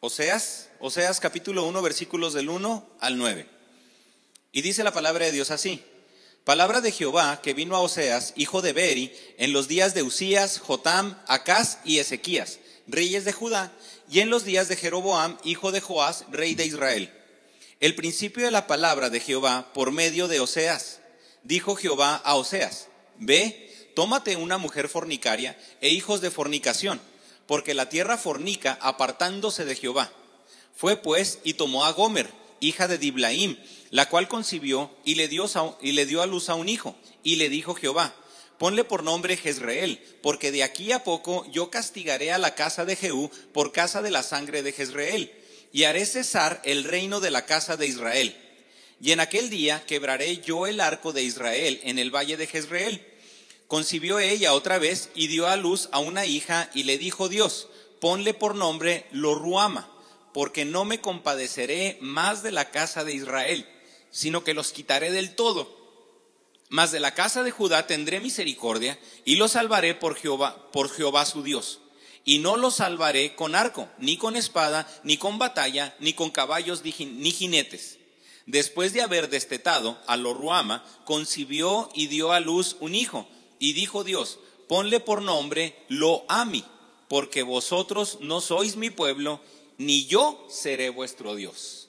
Oseas, Oseas capítulo 1, versículos del 1 al 9. Y dice la palabra de Dios así. Palabra de Jehová que vino a Oseas, hijo de Beri, en los días de Usías, Jotam, Acaz y Ezequías, reyes de Judá, y en los días de Jeroboam, hijo de Joás, rey de Israel. El principio de la palabra de Jehová por medio de Oseas. Dijo Jehová a Oseas, ve, tómate una mujer fornicaria e hijos de fornicación, porque la tierra fornica apartándose de Jehová. Fue pues y tomó a Gomer, hija de Diblaim, la cual concibió y le dio, y le dio a luz a un hijo, y le dijo Jehová, ponle por nombre Jezreel, porque de aquí a poco yo castigaré a la casa de Jehú por casa de la sangre de Jezreel y haré cesar el reino de la casa de Israel. Y en aquel día quebraré yo el arco de Israel en el valle de Jezreel. Concibió ella otra vez y dio a luz a una hija y le dijo Dios, ponle por nombre Loruama, porque no me compadeceré más de la casa de Israel, sino que los quitaré del todo. Mas de la casa de Judá tendré misericordia y los salvaré por Jehová, por Jehová su Dios y no los salvaré con arco, ni con espada, ni con batalla, ni con caballos, ni jinetes. Después de haber destetado a Loruama, concibió y dio a luz un hijo, y dijo Dios, ponle por nombre Loami, porque vosotros no sois mi pueblo, ni yo seré vuestro Dios.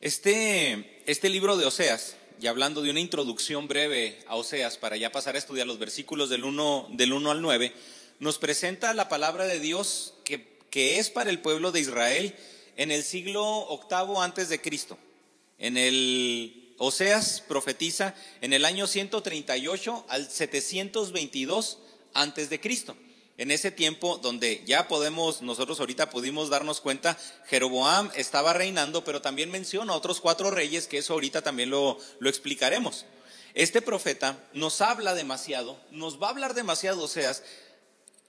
Este, este libro de Oseas, y hablando de una introducción breve a Oseas, para ya pasar a estudiar los versículos del 1, del 1 al 9, nos presenta la palabra de Dios que, es para el pueblo de Israel en el siglo octavo antes de Cristo. En el Oseas profetiza en el año 138 al 722 antes de Cristo. En ese tiempo donde ya podemos, nosotros ahorita pudimos darnos cuenta, Jeroboam estaba reinando, pero también menciona otros cuatro reyes, que eso ahorita también lo, lo explicaremos. Este profeta nos habla demasiado, nos va a hablar demasiado Oseas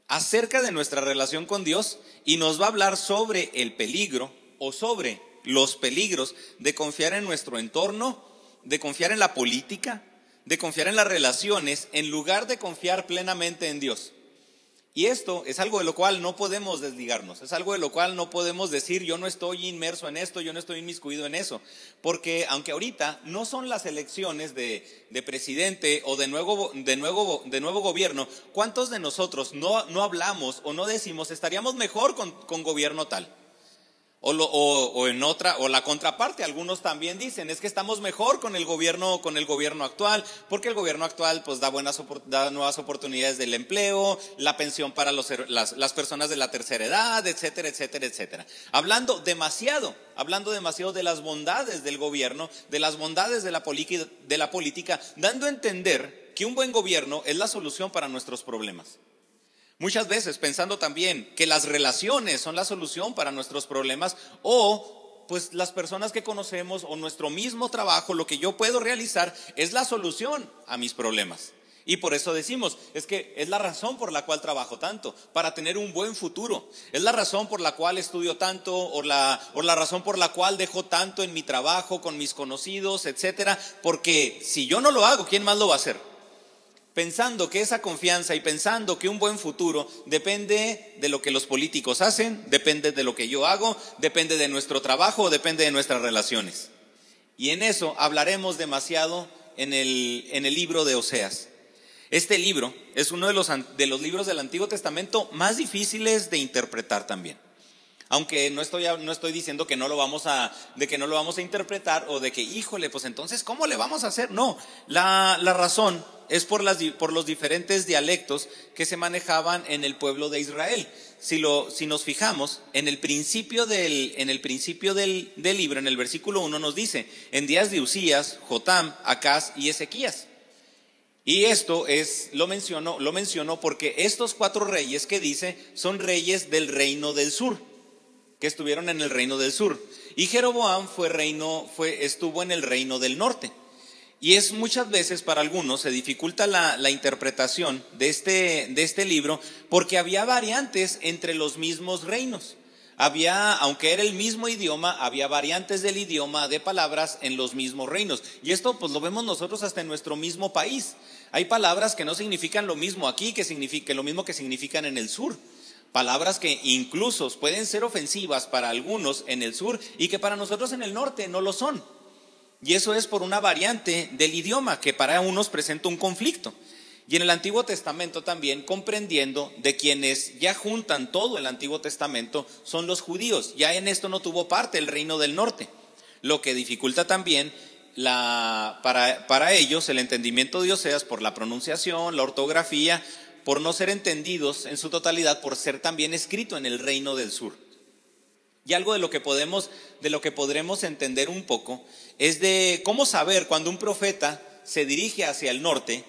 acerca de nuestra relación con Dios y nos va a hablar sobre el peligro o sobre los peligros de confiar en nuestro entorno, de confiar en la política, de confiar en las relaciones, en lugar de confiar plenamente en Dios. Y esto es algo de lo cual no podemos desligarnos, es algo de lo cual no podemos decir yo no estoy inmerso en esto, yo no estoy inmiscuido en eso, porque aunque ahorita no son las elecciones de, presidente o de nuevo, de, nuevo, de nuevo gobierno, ¿cuántos de nosotros no, no hablamos o no decimos estaríamos mejor con, con gobierno tal? O, en otra, o la contraparte, algunos también dicen, es que estamos mejor con el gobierno, con el gobierno actual, porque el gobierno actual pues da buenas, da nuevas oportunidades del empleo, la pensión para las, las personas de la tercera edad, etcétera, etcétera, etcétera. Hablando demasiado, hablando demasiado de las bondades del gobierno, de las bondades de la, de la política, dando a entender que un buen gobierno es la solución para nuestros problemas. Muchas veces pensando también que las relaciones son la solución para nuestros problemas o pues las personas que conocemos o nuestro mismo trabajo, lo que yo puedo realizar es la solución a mis problemas. Y por eso decimos, es que es la razón por la cual trabajo tanto, para tener un buen futuro. Es la razón por la cual estudio tanto, o la, o la razón por la cual dejo tanto en mi trabajo, con mis conocidos, etcétera. Porque si yo no lo hago, ¿quién más lo va a hacer? Pensando que esa confianza y pensando que un buen futuro depende de lo que los políticos hacen, depende de lo que yo hago, depende de nuestro trabajo, depende de nuestras relaciones. Y en eso hablaremos demasiado en el, en el libro de Oseas. Este libro es uno de los, de los libros del Antiguo Testamento más difíciles de interpretar también. Aunque no estoy, no estoy diciendo que no lo vamos a, de que no lo vamos a interpretar o de que, híjole, pues entonces, ¿cómo le vamos a hacer? No, la, la razón es por, las, por, los diferentes dialectos que se manejaban en el pueblo de Israel. Si, lo, si nos fijamos, en el principio, del, en el principio del, del, libro, en el versículo 1 nos dice, en días de Usías, Jotam, Acaz y Ezequías. Y esto es, lo menciono, lo menciono porque estos cuatro reyes que dice son reyes del reino del sur que estuvieron en el reino del sur. Y Jeroboam fue reino, fue, estuvo en el reino del norte. Y es muchas veces para algunos se dificulta la, la interpretación de este, de este libro porque había variantes entre los mismos reinos. Había, aunque era el mismo idioma, había variantes del idioma de palabras en los mismos reinos. Y esto pues lo vemos nosotros hasta en nuestro mismo país. Hay palabras que no significan lo mismo aquí que, significa, lo mismo que significan en el sur. Palabras que incluso pueden ser ofensivas para algunos en el sur y que para nosotros en el norte no lo son. Y eso es por una variante del idioma que para unos presenta un conflicto. Y en el Antiguo Testamento también comprendiendo de quienes ya juntan todo el Antiguo Testamento son los judíos. Ya en esto no tuvo parte el reino del norte, lo que dificulta también para, para ellos el entendimiento de Oseas por la pronunciación, la ortografía, por no ser entendidos en su totalidad, por ser también escrito en el reino del sur. Y algo de lo que podemos, de lo que podremos entender un poco, es de cómo saber cuando un profeta se dirige hacia el norte,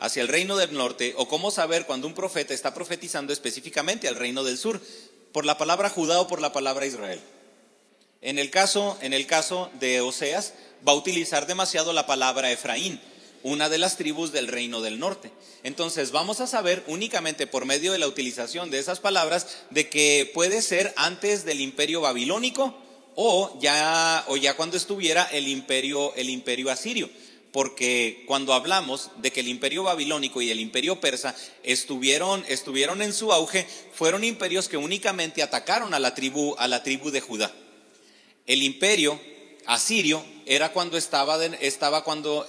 hacia el reino del norte, o cómo saber cuando un profeta está profetizando específicamente al reino del sur, por la palabra Judá o por la palabra Israel. En el caso, en el caso de Oseas, va a utilizar demasiado la palabra Efraín, una de las tribus del reino del norte. Entonces vamos a saber únicamente por medio de la utilización de esas palabras de que puede ser antes del imperio babilónico o ya, o ya cuando estuviera el imperio, el imperio asirio. Porque cuando hablamos de que el imperio babilónico y el imperio persa estuvieron, estuvieron en su auge, fueron imperios que únicamente atacaron a la tribu, a la tribu de Judá. El imperio asirio era cuando estaba, estaba cuando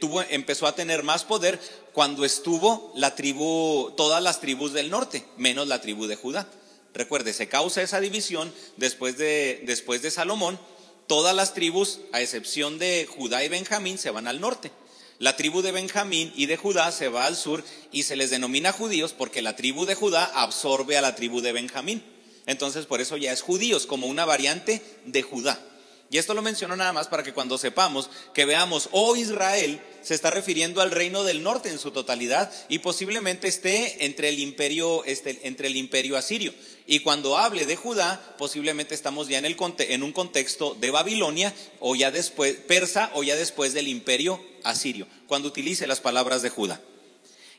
tuvo, empezó a tener más poder cuando estuvo la tribu, todas las tribus del norte, menos la tribu de Judá. Recuerde, se causa esa división después de, después de Salomón. Todas las tribus, a excepción de Judá y Benjamín, se van al norte. La tribu de Benjamín y de Judá se va al sur y se les denomina judíos porque la tribu de Judá absorbe a la tribu de Benjamín. Entonces, por eso ya es judíos, como una variante de Judá. Y esto lo menciono nada más para que cuando sepamos que veamos, oh Israel, se está refiriendo al reino del norte en su totalidad y posiblemente esté entre el imperio, este, entre el imperio asirio. Y cuando hable de Judá, posiblemente estamos ya en, el, en un contexto de Babilonia o ya después, persa o ya después del imperio asirio, cuando utilice las palabras de Judá.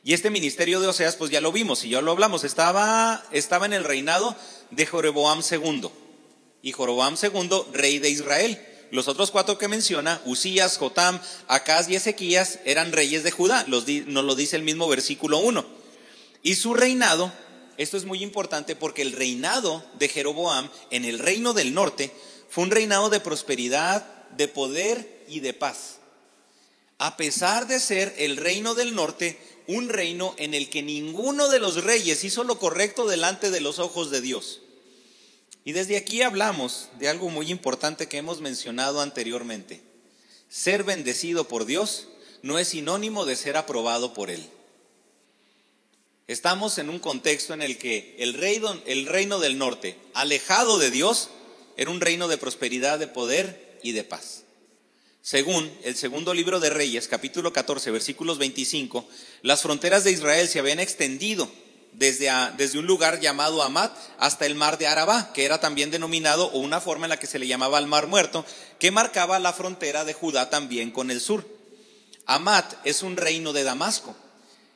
Y este ministerio de Oseas, pues ya lo vimos y ya lo hablamos, estaba, estaba en el reinado de Jeroboam II y Jorobam II, rey de Israel. Los otros cuatro que menciona, Usías, Jotam, Acaz y Ezequías, eran reyes de Judá, nos lo dice el mismo versículo 1. Y su reinado, esto es muy importante porque el reinado de Jeroboam en el reino del norte fue un reinado de prosperidad, de poder y de paz. A pesar de ser el reino del norte, un reino en el que ninguno de los reyes hizo lo correcto delante de los ojos de Dios. Y desde aquí hablamos de algo muy importante que hemos mencionado anteriormente. Ser bendecido por Dios no es sinónimo de ser aprobado por Él. Estamos en un contexto en el que el reino, el reino del norte, alejado de Dios, era un reino de prosperidad, de poder y de paz. Según el segundo libro de Reyes, capítulo 14, versículos 25, las fronteras de Israel se habían extendido desde, desde, un lugar llamado Amat hasta el mar de Arabá, que era también denominado, o una forma en la que se le llamaba el mar muerto, que marcaba la frontera de Judá también con el sur. Amat es un reino de Damasco.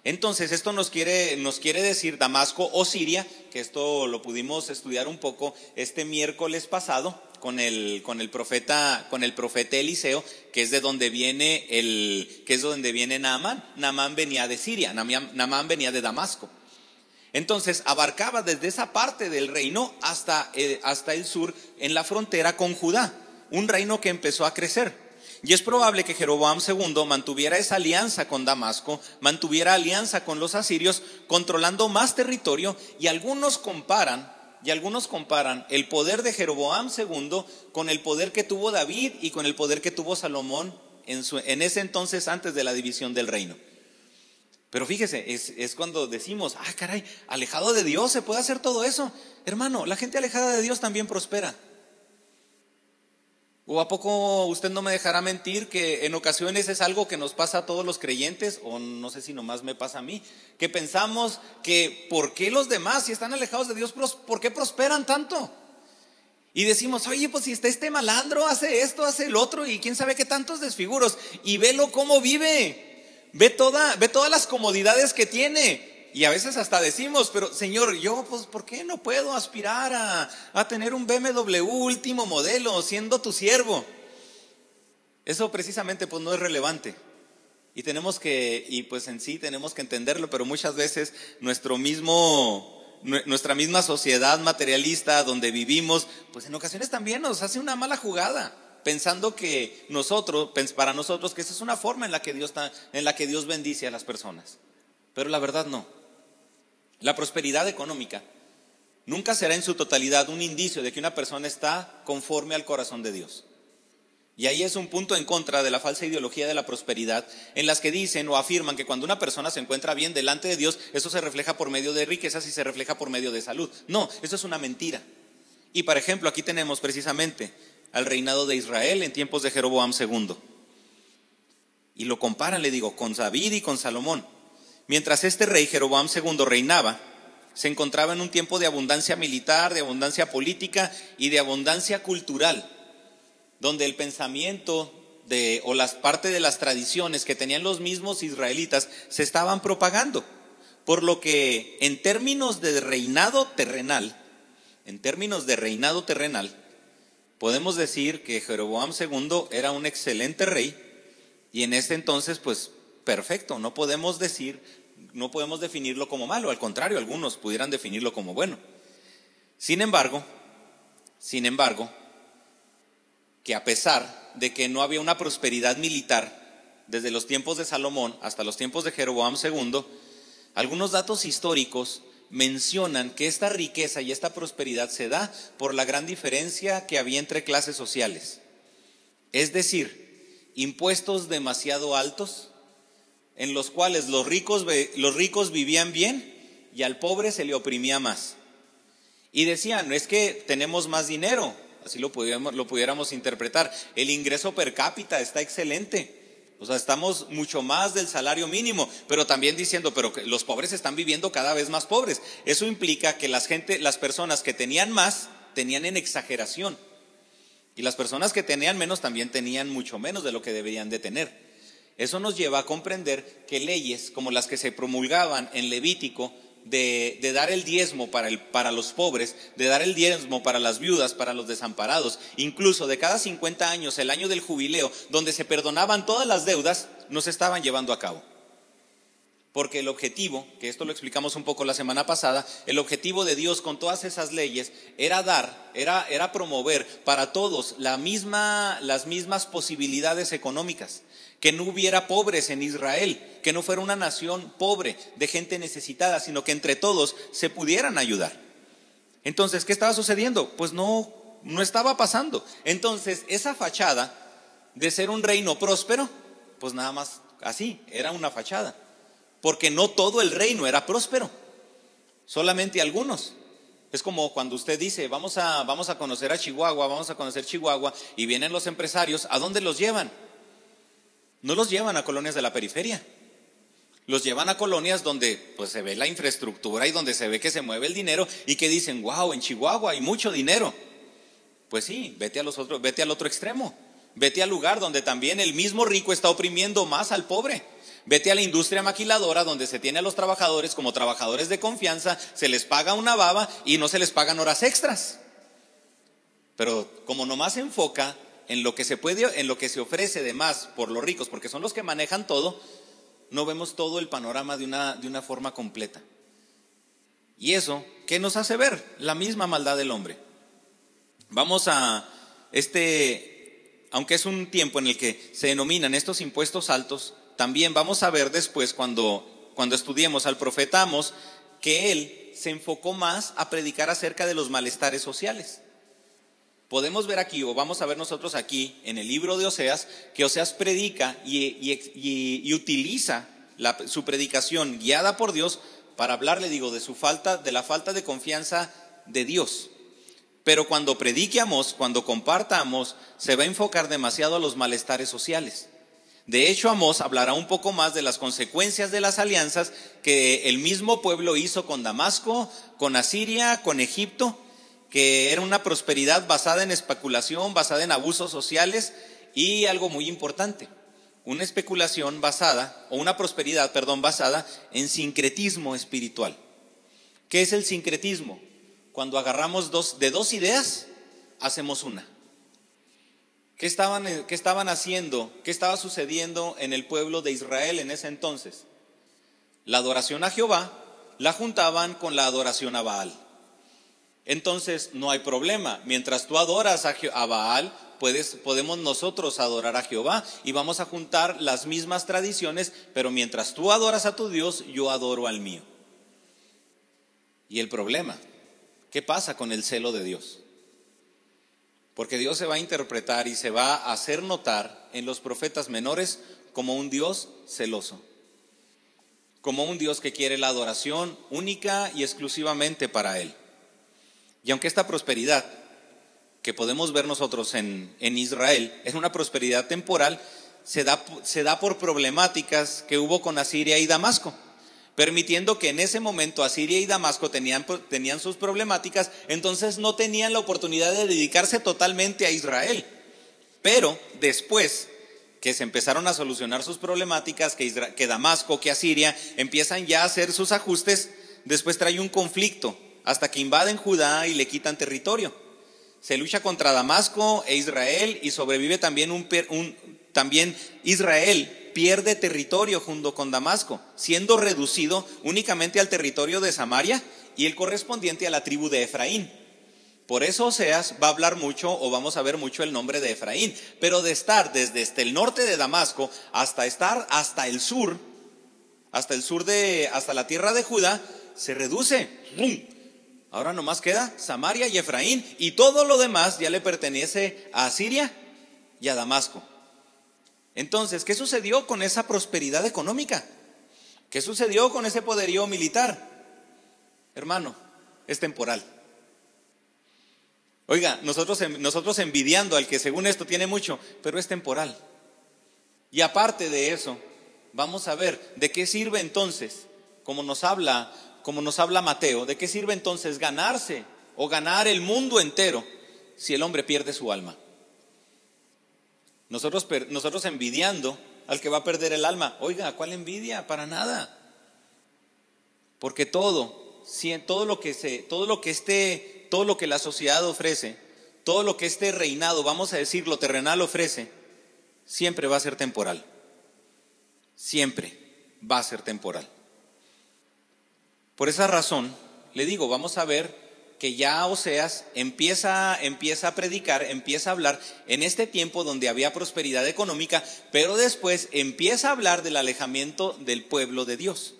Entonces, esto nos quiere, nos quiere decir Damasco o Siria, que esto lo pudimos estudiar un poco este miércoles pasado con el, con el profeta, con el profeta Eliseo, que es de donde viene el, que es de donde viene Naamán. Naamán venía de Siria, Naamán venía de Damasco. Entonces abarcaba desde esa parte del reino hasta, eh, hasta el sur, en la frontera con Judá, un reino que empezó a crecer. Y es probable que Jeroboam II mantuviera esa alianza con Damasco, mantuviera alianza con los asirios, controlando más territorio, y algunos comparan, y algunos comparan el poder de Jeroboam II con el poder que tuvo David y con el poder que tuvo Salomón en, en ese entonces antes de la división del reino. Pero fíjese, es, cuando decimos, ah, caray, alejado de Dios se puede hacer todo eso. Hermano, la gente alejada de Dios también prospera. ¿O a poco usted no me dejará mentir que en ocasiones es algo que nos pasa a todos los creyentes, o no sé si nomás me pasa a mí, que pensamos que ¿por qué los demás, si están alejados de Dios, por qué prosperan tanto? Y decimos, oye, pues si está este malandro, hace esto, hace el otro, y quién sabe qué tantos desfiguros, y velo cómo vive. Ve, toda, ve todas las comodidades que tiene. Y a veces hasta decimos, pero Señor, yo, pues, ¿por qué no puedo aspirar a, a tener un BMW último modelo siendo tu siervo? Eso precisamente, pues, no es relevante. Y tenemos que, y pues en sí tenemos que entenderlo, pero muchas veces nuestro mismo, nuestra misma sociedad materialista donde vivimos, pues en ocasiones también nos hace una mala jugada, pensando que nosotros, para nosotros, que esa es una forma en la que Dios, está, en la que Dios bendice a las personas. Pero la verdad no. La prosperidad económica nunca será en su totalidad un indicio de que una persona está conforme al corazón de Dios. Y ahí es un punto en contra de la falsa ideología de la prosperidad, en las que dicen o afirman que cuando una persona se encuentra bien delante de Dios, eso se refleja por medio de riquezas y se refleja por medio de salud. No, eso es una mentira. Y por ejemplo, aquí tenemos precisamente al reinado de Israel en tiempos de Jeroboam II. Y lo comparan, le digo, con David y con Salomón. Mientras este rey Jeroboam II reinaba, se encontraba en un tiempo de abundancia militar, de abundancia política y de abundancia cultural donde el pensamiento de, o las partes de las tradiciones que tenían los mismos israelitas se estaban propagando. Por lo que en términos de reinado terrenal, en términos de reinado terrenal, podemos decir que Jeroboam II era un excelente rey y en este entonces, pues, perfecto, no podemos decir, no podemos definirlo como malo, al contrario, algunos pudieran definirlo como bueno. Sin embargo, sin embargo, que a pesar de que no había una prosperidad militar desde los tiempos de Salomón hasta los tiempos de Jeroboam II, algunos datos históricos mencionan que esta riqueza y esta prosperidad se da por la gran diferencia que había entre clases sociales. Es decir, impuestos demasiado altos en los cuales los ricos, los ricos vivían bien y al pobre se le oprimía más. Y decían, es que tenemos más dinero, así lo pudiéramos, lo pudiéramos interpretar. El ingreso per cápita está excelente. O sea, estamos mucho más del salario mínimo, pero también diciendo, pero que los pobres están viviendo cada vez más pobres. Eso implica que las gente, las personas que tenían más, tenían en exageración. Y las personas que tenían menos también tenían mucho menos de lo que deberían de tener. Eso nos lleva a comprender que leyes como las que se promulgaban en Levítico de, dar el diezmo para, el, para los pobres, de dar el diezmo para las viudas, para los desamparados, incluso de cada 50 años, el año del jubileo, donde se perdonaban todas las deudas, no se estaban llevando a cabo. Porque el objetivo, que esto lo explicamos un poco la semana pasada, el objetivo de Dios con todas esas leyes era dar, era, era promover para todos las mismas posibilidades económicas que no hubiera pobres en Israel, que no fuera una nación pobre de gente necesitada, sino que entre todos se pudieran ayudar. Entonces, ¿qué estaba sucediendo? Pues no, no estaba pasando. Entonces, esa fachada de ser un reino próspero, pues nada más así, era una fachada. Porque no todo el reino era próspero, solamente algunos. Es como cuando usted dice, vamos a, vamos a conocer a Chihuahua, vamos a conocer Chihuahua, y vienen los empresarios, ¿a dónde los llevan? no los llevan a colonias de la periferia. Los llevan a colonias donde pues, se ve la infraestructura y donde se ve que se mueve el dinero y que dicen, wow, en Chihuahua hay mucho dinero. Pues sí, vete, a los otros, vete al otro extremo. Vete al lugar donde también el mismo rico está oprimiendo más al pobre. Vete a la industria maquiladora donde se tiene a los trabajadores como trabajadores de confianza, se les paga una baba y no se les pagan horas extras. Pero como nomás se enfoca en lo que se puede, en lo que se ofrece de más por los ricos, porque son los que manejan todo, no vemos todo el panorama de una, de una forma completa. Y eso, ¿qué nos hace ver? La misma maldad del hombre. Vamos a este, aunque es un tiempo en el que se denominan estos impuestos altos, también vamos a ver después cuando, cuando estudiemos al profeta Amos que él se enfocó más a predicar acerca de los malestares sociales podemos ver aquí, o vamos a ver nosotros aquí en el libro de Oseas, que Oseas predica y, utiliza su predicación guiada por Dios para hablarle, digo, de su falta, de la falta de confianza de Dios. Pero cuando predique Amos, cuando comparta Amos, se va a enfocar demasiado a los malestares sociales. De hecho, Amos hablará un poco más de las consecuencias de las alianzas que el mismo pueblo hizo con Damasco, con Asiria, con Egipto, que era una prosperidad basada en especulación, basada en abusos sociales y algo muy importante, una especulación basada, o una prosperidad, perdón, basada en sincretismo espiritual. ¿Qué es el sincretismo? Cuando agarramos dos, de dos ideas, hacemos una. ¿Qué estaban, ¿Qué estaban haciendo? ¿Qué estaba sucediendo en el pueblo de Israel en ese entonces? La adoración a Jehová la juntaban con la adoración a Baal. Entonces no hay problema. Mientras tú adoras a, Baal, puedes, podemos nosotros adorar a Jehová y vamos a juntar las mismas tradiciones, pero mientras tú adoras a tu Dios, yo adoro al mío. Y el problema, ¿qué pasa con el celo de Dios? Porque Dios se va a interpretar y se va a hacer notar en los profetas menores como un Dios celoso, como un Dios que quiere la adoración única y exclusivamente para Él. Y aunque esta prosperidad que podemos ver nosotros en, Israel es una prosperidad temporal, se da, se da por problemáticas que hubo con Asiria y Damasco permitiendo que en ese momento Asiria y Damasco tenían, tenían sus problemáticas, entonces no tenían la oportunidad de dedicarse totalmente a Israel. Pero después que se empezaron a solucionar sus problemáticas, que, que Damasco, que Asiria empiezan ya a hacer sus ajustes, después trae un conflicto hasta que invaden Judá y le quitan territorio. Se lucha contra Damasco e Israel y sobrevive también, un, un, también Israel pierde territorio junto con Damasco, siendo reducido únicamente al territorio de Samaria y el correspondiente a la tribu de Efraín. Por eso Oseas va a hablar mucho o vamos a ver mucho el nombre de Efraín, pero de estar desde este, el norte de Damasco hasta estar hasta el sur, hasta el sur de, hasta la tierra de Judá, se reduce. Ahora nomás queda Samaria y Efraín y todo lo demás ya le pertenece a Siria y a Damasco. Entonces, ¿qué sucedió con esa prosperidad económica? ¿Qué sucedió con ese poderío militar? Hermano, es temporal. Oiga, nosotros, nosotros envidiando al que según esto tiene mucho, pero es temporal. Y aparte de eso, vamos a ver de qué sirve entonces, como nos habla, como nos habla Mateo, de qué sirve entonces ganarse o ganar el mundo entero si el hombre pierde su alma. Nosotros, nosotros envidiando al que va a perder el alma. Oiga, ¿cuál envidia? Para nada. Porque todo, todo lo que se, todo lo que este, todo lo que la sociedad ofrece, todo lo que este reinado, vamos a decir, lo terrenal ofrece, siempre va a ser temporal. Siempre va a ser temporal. Por esa razón, le digo, vamos a ver que ya Oseas empieza, empieza a predicar, empieza a hablar en este tiempo donde había prosperidad económica, pero después empieza a hablar del alejamiento del pueblo de Dios.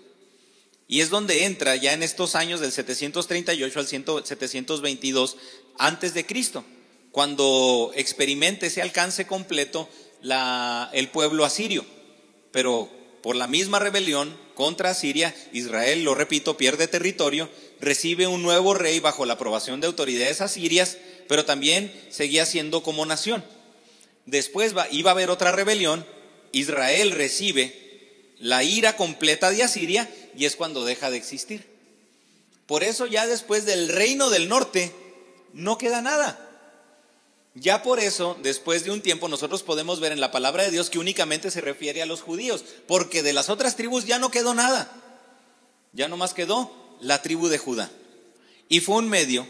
Y es donde entra ya en estos años del 738 al 722 antes de Cristo, cuando experimente ese alcance completo el pueblo asirio. Pero por la misma rebelión contra Asiria, Israel, lo repito, pierde territorio recibe un nuevo rey bajo la aprobación de autoridades asirias, pero también seguía siendo como nación. Después iba a haber otra rebelión, Israel recibe la ira completa de Asiria y es cuando deja de existir. Por eso ya después del reino del norte no queda nada. Ya por eso, después de un tiempo, nosotros podemos ver en la palabra de Dios que únicamente se refiere a los judíos, porque de las otras tribus ya no quedó nada. Ya no más quedó la tribu de Judá. Y fue un medio,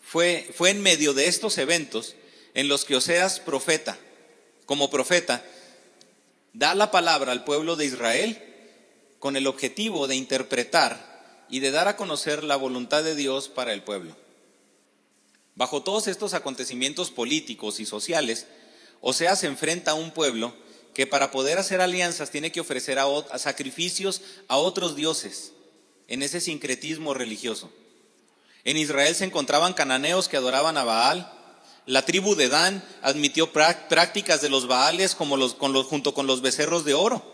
fue, fue en medio de estos eventos en los que Oseas profeta, como profeta, da la palabra al pueblo de Israel con el objetivo de interpretar y de dar a conocer la voluntad de Dios para el pueblo. Bajo todos estos acontecimientos políticos y sociales, Oseas se enfrenta a un pueblo que para poder hacer alianzas tiene que ofrecer a sacrificios a otros dioses en ese sincretismo religioso. En Israel se encontraban cananeos que adoraban a Baal. La tribu de Dan admitió prácticas de los Baales como los, junto con los becerros de oro.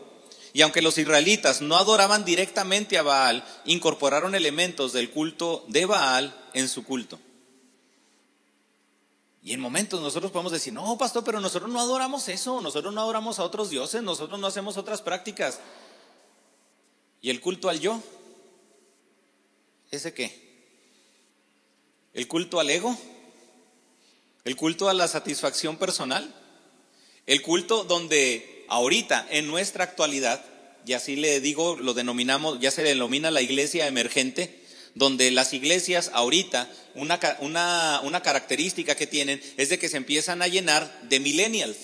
Y aunque los israelitas no adoraban directamente a Baal, incorporaron elementos del culto de Baal en su culto. Y en momentos nosotros podemos decir, no, pastor, pero nosotros no adoramos eso, nosotros no adoramos a otros dioses, nosotros no hacemos otras prácticas. ¿Y el culto al yo? ¿Ese qué? ¿El culto al ego? ¿El culto a la satisfacción personal? El culto donde ahorita, en nuestra actualidad, y así le digo, lo denominamos, ya se denomina la iglesia emergente, donde las iglesias ahorita, una, una, una característica que tienen es de que se empiezan a llenar de millennials.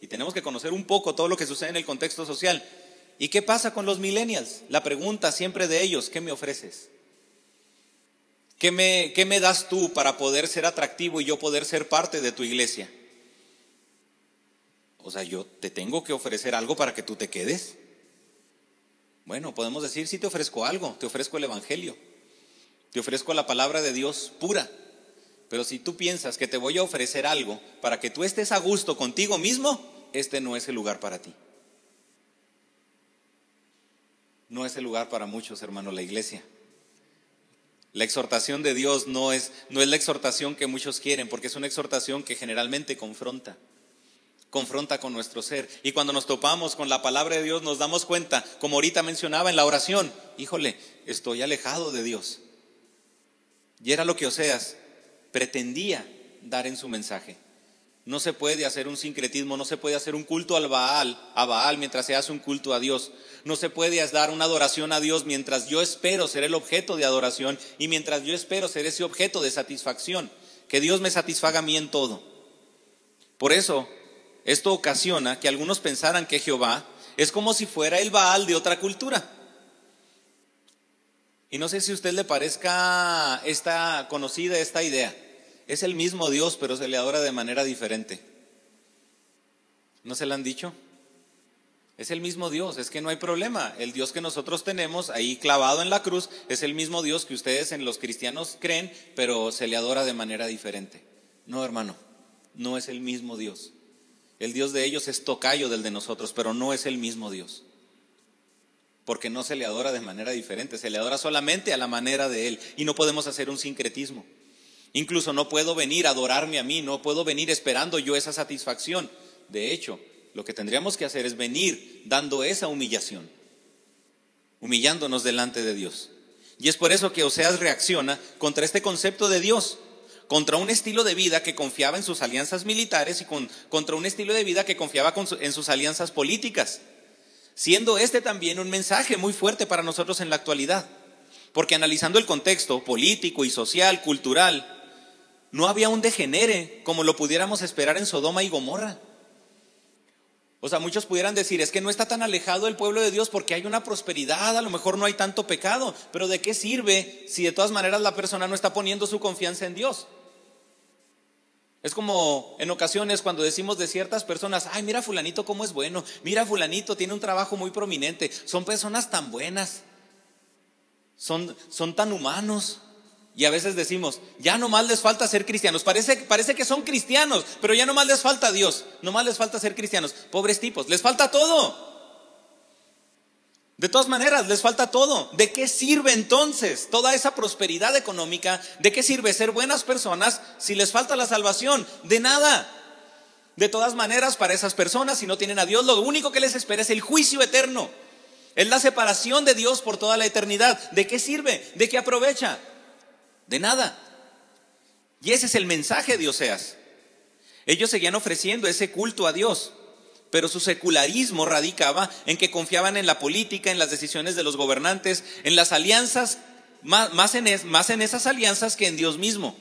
Y tenemos que conocer un poco todo lo que sucede en el contexto social. ¿Y qué pasa con los millennials? La pregunta siempre de ellos, ¿qué me ofreces? ¿Qué me, ¿Qué me das tú para poder ser atractivo y yo poder ser parte de tu iglesia? O sea, yo te tengo que ofrecer algo para que tú te quedes. Bueno, podemos decir, sí te ofrezco algo, te ofrezco el Evangelio, te ofrezco la palabra de Dios pura. Pero si tú piensas que te voy a ofrecer algo para que tú estés a gusto contigo mismo, este no es el lugar para ti. No es el lugar para muchos, hermanos, la iglesia. La exhortación de Dios no es, no es la exhortación que muchos quieren, porque es una exhortación que generalmente confronta confronta con nuestro ser. Y cuando nos topamos con la palabra de Dios nos damos cuenta, como ahorita mencionaba en la oración, híjole, estoy alejado de Dios. Y era lo que Oseas pretendía dar en su mensaje. No se puede hacer un sincretismo, no se puede hacer un culto al Baal, a Baal mientras se hace un culto a Dios. No se puede dar una adoración a Dios mientras yo espero ser el objeto de adoración y mientras yo espero ser ese objeto de satisfacción. Que Dios me satisfaga a mí en todo. Por eso esto ocasiona que algunos pensaran que Jehová es como si fuera el Baal de otra cultura. Y no sé si a usted le parezca esta conocida esta idea. Es el mismo Dios, pero se le adora de manera diferente. ¿No se le han dicho? Es el mismo Dios, es que no hay problema. El Dios que nosotros tenemos ahí clavado en la cruz es el mismo Dios que ustedes en los cristianos creen, pero se le adora de manera diferente. No, hermano, no es el mismo Dios. El Dios de ellos es tocayo del de nosotros, pero no es el mismo Dios. Porque no se le adora de manera diferente, se le adora solamente a la manera de Él. Y no podemos hacer un sincretismo. Incluso no puedo venir a adorarme a mí, no puedo venir esperando yo esa satisfacción. De hecho, lo que tendríamos que hacer es venir dando esa humillación, humillándonos delante de Dios. Y es por eso que Oseas reacciona contra este concepto de Dios contra un estilo de vida que confiaba en sus alianzas militares y contra un estilo de vida que confiaba en sus alianzas políticas, siendo este también un mensaje muy fuerte para nosotros en la actualidad, porque analizando el contexto político y social, cultural, no había un degenere como lo pudiéramos esperar en Sodoma y Gomorra. O sea, muchos pudieran decir, es que no está tan alejado el pueblo de Dios porque hay una prosperidad, a lo mejor no hay tanto pecado, pero ¿de qué sirve si de todas maneras la persona no está poniendo su confianza en Dios? Es como en ocasiones cuando decimos de ciertas personas, ay, mira fulanito cómo es bueno, mira fulanito tiene un trabajo muy prominente, son personas tan buenas, son, son tan humanos. Y a veces decimos, ya no más les falta ser cristianos. Parece, parece que son cristianos, pero ya no más les falta Dios, no más les falta ser cristianos. Pobres tipos, les falta todo. De todas maneras, les falta todo. ¿De qué sirve entonces toda esa prosperidad económica? ¿De qué sirve ser buenas personas si les falta la salvación? De nada. De todas maneras, para esas personas, si no tienen a Dios, lo único que les espera es el juicio eterno. Es la separación de Dios por toda la eternidad. ¿De qué sirve? ¿De qué aprovecha? De nada. Y ese es el mensaje de Oseas. Ellos seguían ofreciendo ese culto a Dios pero su secularismo radicaba en que confiaban en la política, en las decisiones de los gobernantes, en las alianzas, más, en, más en esas alianzas que en Dios mismo.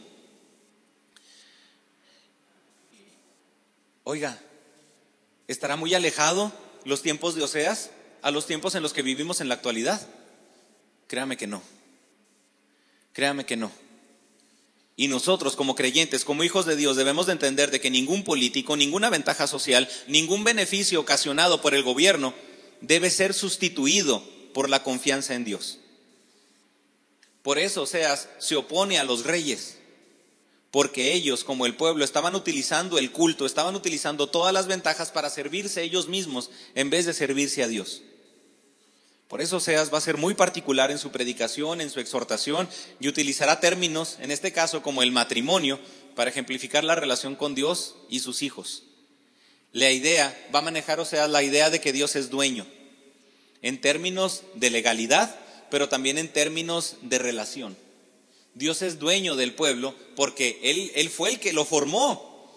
Oiga, ¿estará muy alejado los tiempos de Oseas a los tiempos en los que vivimos en la actualidad? Créame que no. Créame que no. Y nosotros como creyentes, como hijos de Dios, debemos de entender de que ningún político, ninguna ventaja social, ningún beneficio ocasionado por el gobierno debe ser sustituido por la confianza en Dios. Por eso Oseas se opone a los reyes, porque ellos, como el pueblo, estaban utilizando el culto, estaban utilizando todas las ventajas para servirse ellos mismos en vez de servirse a Dios. Por eso Seas va a ser muy particular en su predicación, en su exhortación, y utilizará términos, en este caso como el matrimonio, para ejemplificar la relación con Dios y sus hijos. La idea, va a manejar o sea la idea de que Dios es dueño, en términos de legalidad, pero también en términos de relación. Dios es dueño del pueblo porque él, él fue el que lo formó,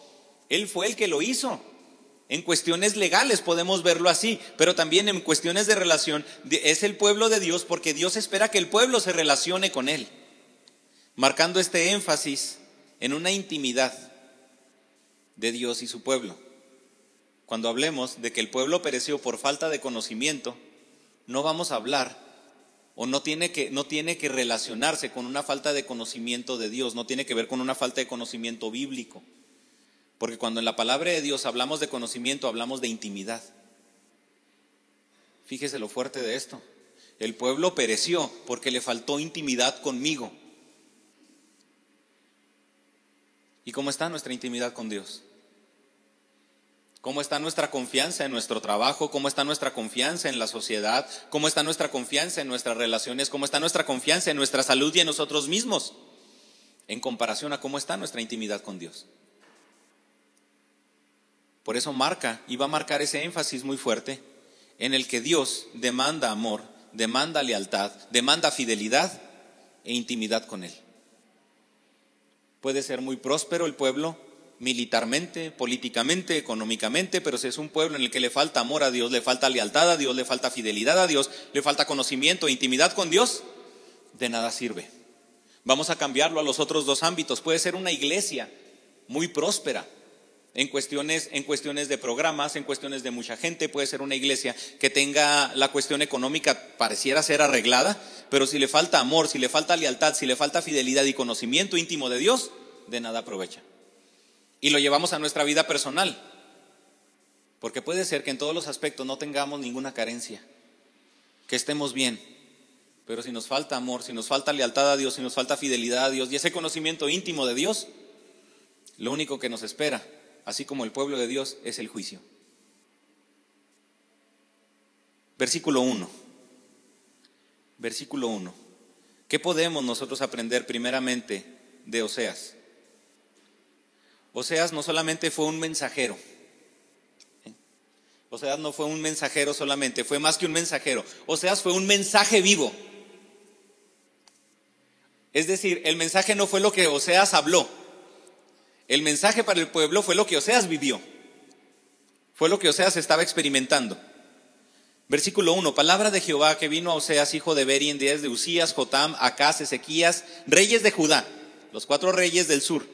Él fue el que lo hizo. En cuestiones legales podemos verlo así, pero también en cuestiones de relación es el pueblo de Dios porque Dios espera que el pueblo se relacione con Él, marcando este énfasis en una intimidad de Dios y su pueblo. Cuando hablemos de que el pueblo pereció por falta de conocimiento, no vamos a hablar o no tiene que no tiene que relacionarse con una falta de conocimiento de Dios, no tiene que ver con una falta de conocimiento bíblico. Porque cuando en la palabra de Dios hablamos de conocimiento, hablamos de intimidad. Fíjese lo fuerte de esto. El pueblo pereció porque le faltó intimidad conmigo. ¿Y cómo está nuestra intimidad con Dios? ¿Cómo está nuestra confianza en nuestro trabajo? ¿Cómo está nuestra confianza en la sociedad? ¿Cómo está nuestra confianza en nuestras relaciones? ¿Cómo está nuestra confianza en nuestra salud y en nosotros mismos? En comparación a cómo está nuestra intimidad con Dios. Por eso marca y va a marcar ese énfasis muy fuerte en el que Dios demanda amor, demanda lealtad, demanda fidelidad e intimidad con Él. Puede ser muy próspero el pueblo, militarmente, políticamente, económicamente, pero si es un pueblo en el que le falta amor a Dios, le falta lealtad a Dios, le falta fidelidad a Dios, le falta conocimiento e intimidad con Dios, de nada sirve. Vamos a cambiarlo a los otros dos ámbitos. Puede ser una iglesia muy próspera, en cuestiones, en cuestiones de programas, en cuestiones de mucha gente. Puede ser una iglesia que tenga la cuestión económica pareciera ser arreglada, pero si le falta amor, si le falta lealtad, si le falta fidelidad y conocimiento íntimo de Dios, de nada aprovecha. Y lo llevamos a nuestra vida personal, porque puede ser que en todos los aspectos no tengamos ninguna carencia, que estemos bien, pero si nos falta amor, si nos falta lealtad a Dios, si nos falta fidelidad a Dios y ese conocimiento íntimo de Dios, lo único que nos espera así como el pueblo de Dios, es el juicio. Versículo 1. Versículo 1. ¿Qué podemos nosotros aprender primeramente de Oseas? Oseas no solamente fue un mensajero. ¿eh? Oseas no fue un mensajero solamente, fue más que un mensajero. Oseas fue un mensaje vivo. Es decir, el mensaje no fue lo que Oseas habló, el mensaje para el pueblo fue lo que Oseas vivió. Fue lo que Oseas estaba experimentando. Versículo 1. Palabra de Jehová que vino a Oseas, hijo de Beri, en días de Usías, Jotam, Acaz, Ezequías, reyes de Judá, los cuatro reyes del sur.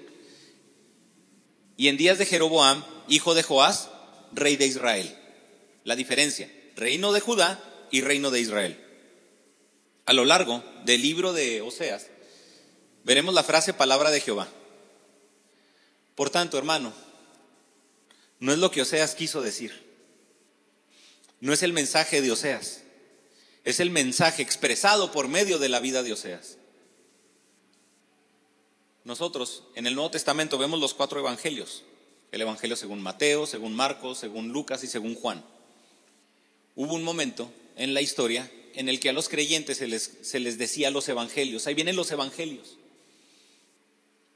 Y en días de Jeroboam, hijo de Joás, rey de Israel. La diferencia, reino de Judá y reino de Israel. A lo largo del libro de Oseas, veremos la frase palabra de Jehová. Por tanto, hermano, no es lo que Oseas quiso decir. No es el mensaje de Oseas. Es el mensaje expresado por medio de la vida de Oseas. Nosotros en el Nuevo Testamento vemos los cuatro evangelios. El evangelio según Mateo, según Marcos, según Lucas y según Juan. Hubo un momento en la historia en el que a los creyentes se les, se les decía los evangelios. Ahí vienen los evangelios.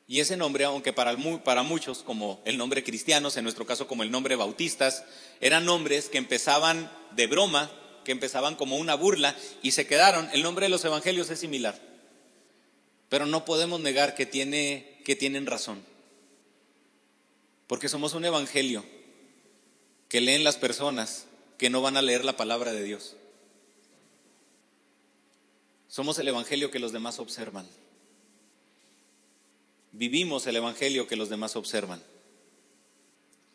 Y ese nombre, aunque para, para, muchos, como el nombre cristianos, en nuestro caso como el nombre bautistas, eran nombres que empezaban de broma, que empezaban como una burla y se quedaron. El nombre de los evangelios es similar. Pero no podemos negar que, tiene, que tienen razón. Porque somos un evangelio que leen las personas que no van a leer la palabra de Dios. Somos el evangelio que los demás observan vivimos el Evangelio que los demás observan.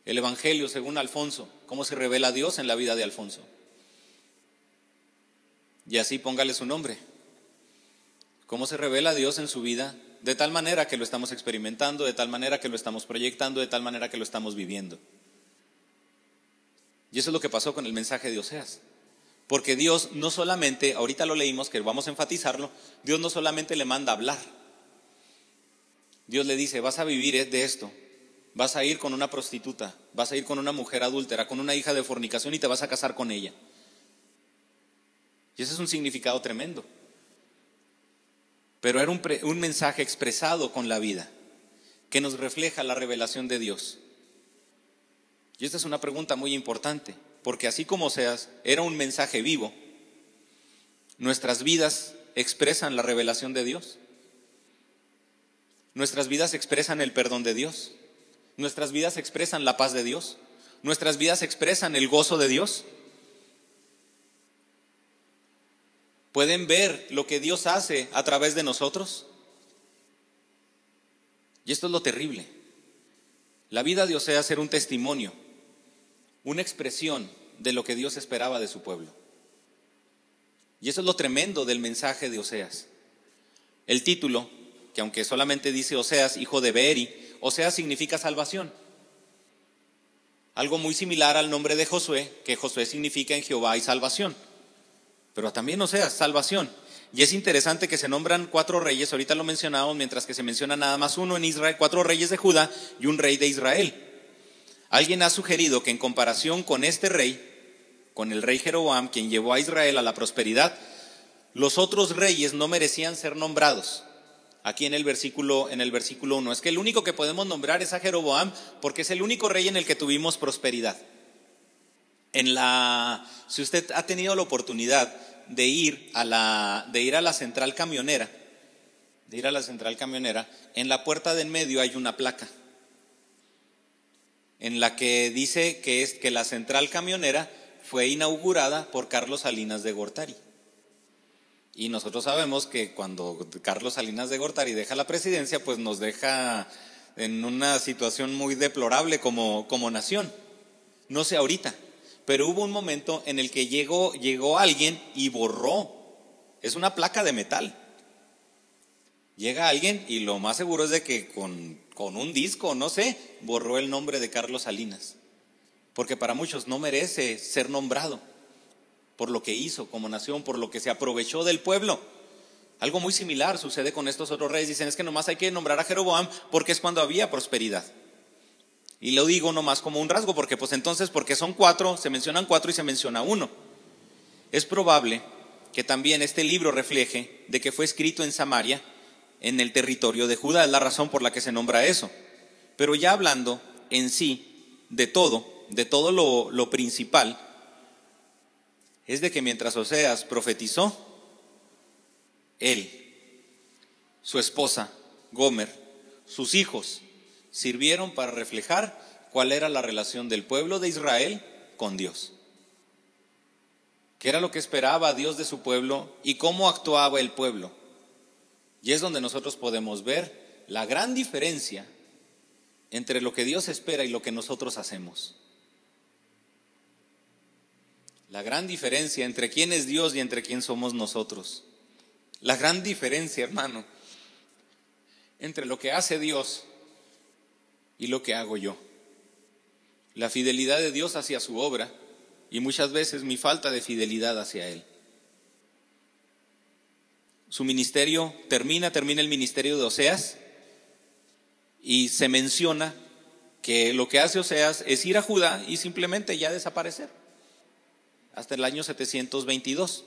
El Evangelio, según Alfonso, cómo se revela Dios en la vida de Alfonso. Y así póngale su nombre. Cómo se revela Dios en su vida de tal manera que lo estamos experimentando, de tal manera que lo estamos proyectando, de tal manera que lo estamos viviendo. Y eso es lo que pasó con el mensaje de Oseas. Porque Dios no solamente, ahorita lo leímos, que vamos a enfatizarlo, Dios no solamente le manda hablar, Dios le dice, vas a vivir de esto, vas a ir con una prostituta, vas a ir con una mujer adúltera, con una hija de fornicación y te vas a casar con ella. Y ese es un significado tremendo. Pero era un, un mensaje expresado con la vida, que nos refleja la revelación de Dios. Y esta es una pregunta muy importante, porque así como seas, era un mensaje vivo, nuestras vidas expresan la revelación de Dios. Nuestras vidas expresan el perdón de Dios. Nuestras vidas expresan la paz de Dios. Nuestras vidas expresan el gozo de Dios. ¿Pueden ver lo que Dios hace a través de nosotros? Y esto es lo terrible. La vida de Osea ser un testimonio, una expresión de lo que Dios esperaba de su pueblo. Y eso es lo tremendo del mensaje de Oseas. El título, que aunque solamente dice Oseas, hijo de Beeri, Oseas significa salvación. Algo muy similar al nombre de Josué, que Josué significa en Jehová y salvación. Pero también Oseas, salvación. Y es interesante que se nombran cuatro reyes, ahorita lo mencionamos, mientras que se menciona nada más uno en Israel, cuatro reyes de Judá y un rey de Israel. Alguien ha sugerido que en comparación con este rey, con el rey Jeroboam, quien llevó a Israel a la prosperidad, los otros reyes no merecían ser nombrados. Aquí en el versículo en el versículo 1 es que el único que podemos nombrar es a Jeroboam porque es el único rey en el que tuvimos prosperidad. En la si usted ha tenido la oportunidad de ir a la de ir a la central camionera, de ir a la central camionera, en la puerta del medio hay una placa en la que dice que es que la central camionera fue inaugurada por Carlos Salinas de Gortari. Y nosotros sabemos que cuando Carlos Salinas de Gortari deja la presidencia, pues nos deja en una situación muy deplorable como, como nación. No sé ahorita, pero hubo un momento en el que llegó, llegó alguien y borró. Es una placa de metal. Llega alguien y lo más seguro es de que con, con un disco, no sé, borró el nombre de Carlos Salinas porque para muchos no merece ser nombrado por lo que hizo como nación, por lo que se aprovechó del pueblo. Algo muy similar sucede con estos otros reyes. Dicen es que nomás hay que nombrar a Jeroboam porque es cuando había prosperidad. Y lo digo nomás como un rasgo, porque pues entonces, porque son cuatro, se mencionan cuatro y se menciona uno. Es probable que también este libro refleje de que fue escrito en Samaria, en el territorio de Judá, es la razón por la que se nombra eso. Pero ya hablando en sí de todo, de todo lo, principal, es de que mientras Oseas profetizó, él, su esposa, Gomer, sus hijos, sirvieron para reflejar cuál era la relación del pueblo de Israel con Dios. ¿Qué era lo que esperaba Dios de su pueblo y cómo actuaba el pueblo? Y es donde nosotros podemos ver la gran diferencia entre lo que Dios espera y lo que nosotros hacemos. La gran diferencia entre quién es Dios y entre quién somos nosotros. La gran diferencia, hermano, entre lo que hace Dios y lo que hago yo. La fidelidad de Dios hacia su obra y muchas veces mi falta de fidelidad hacia Él. Su ministerio termina, termina el ministerio de Oseas y se menciona que lo que hace Oseas es ir a Judá y simplemente ya desaparecer hasta el año 722,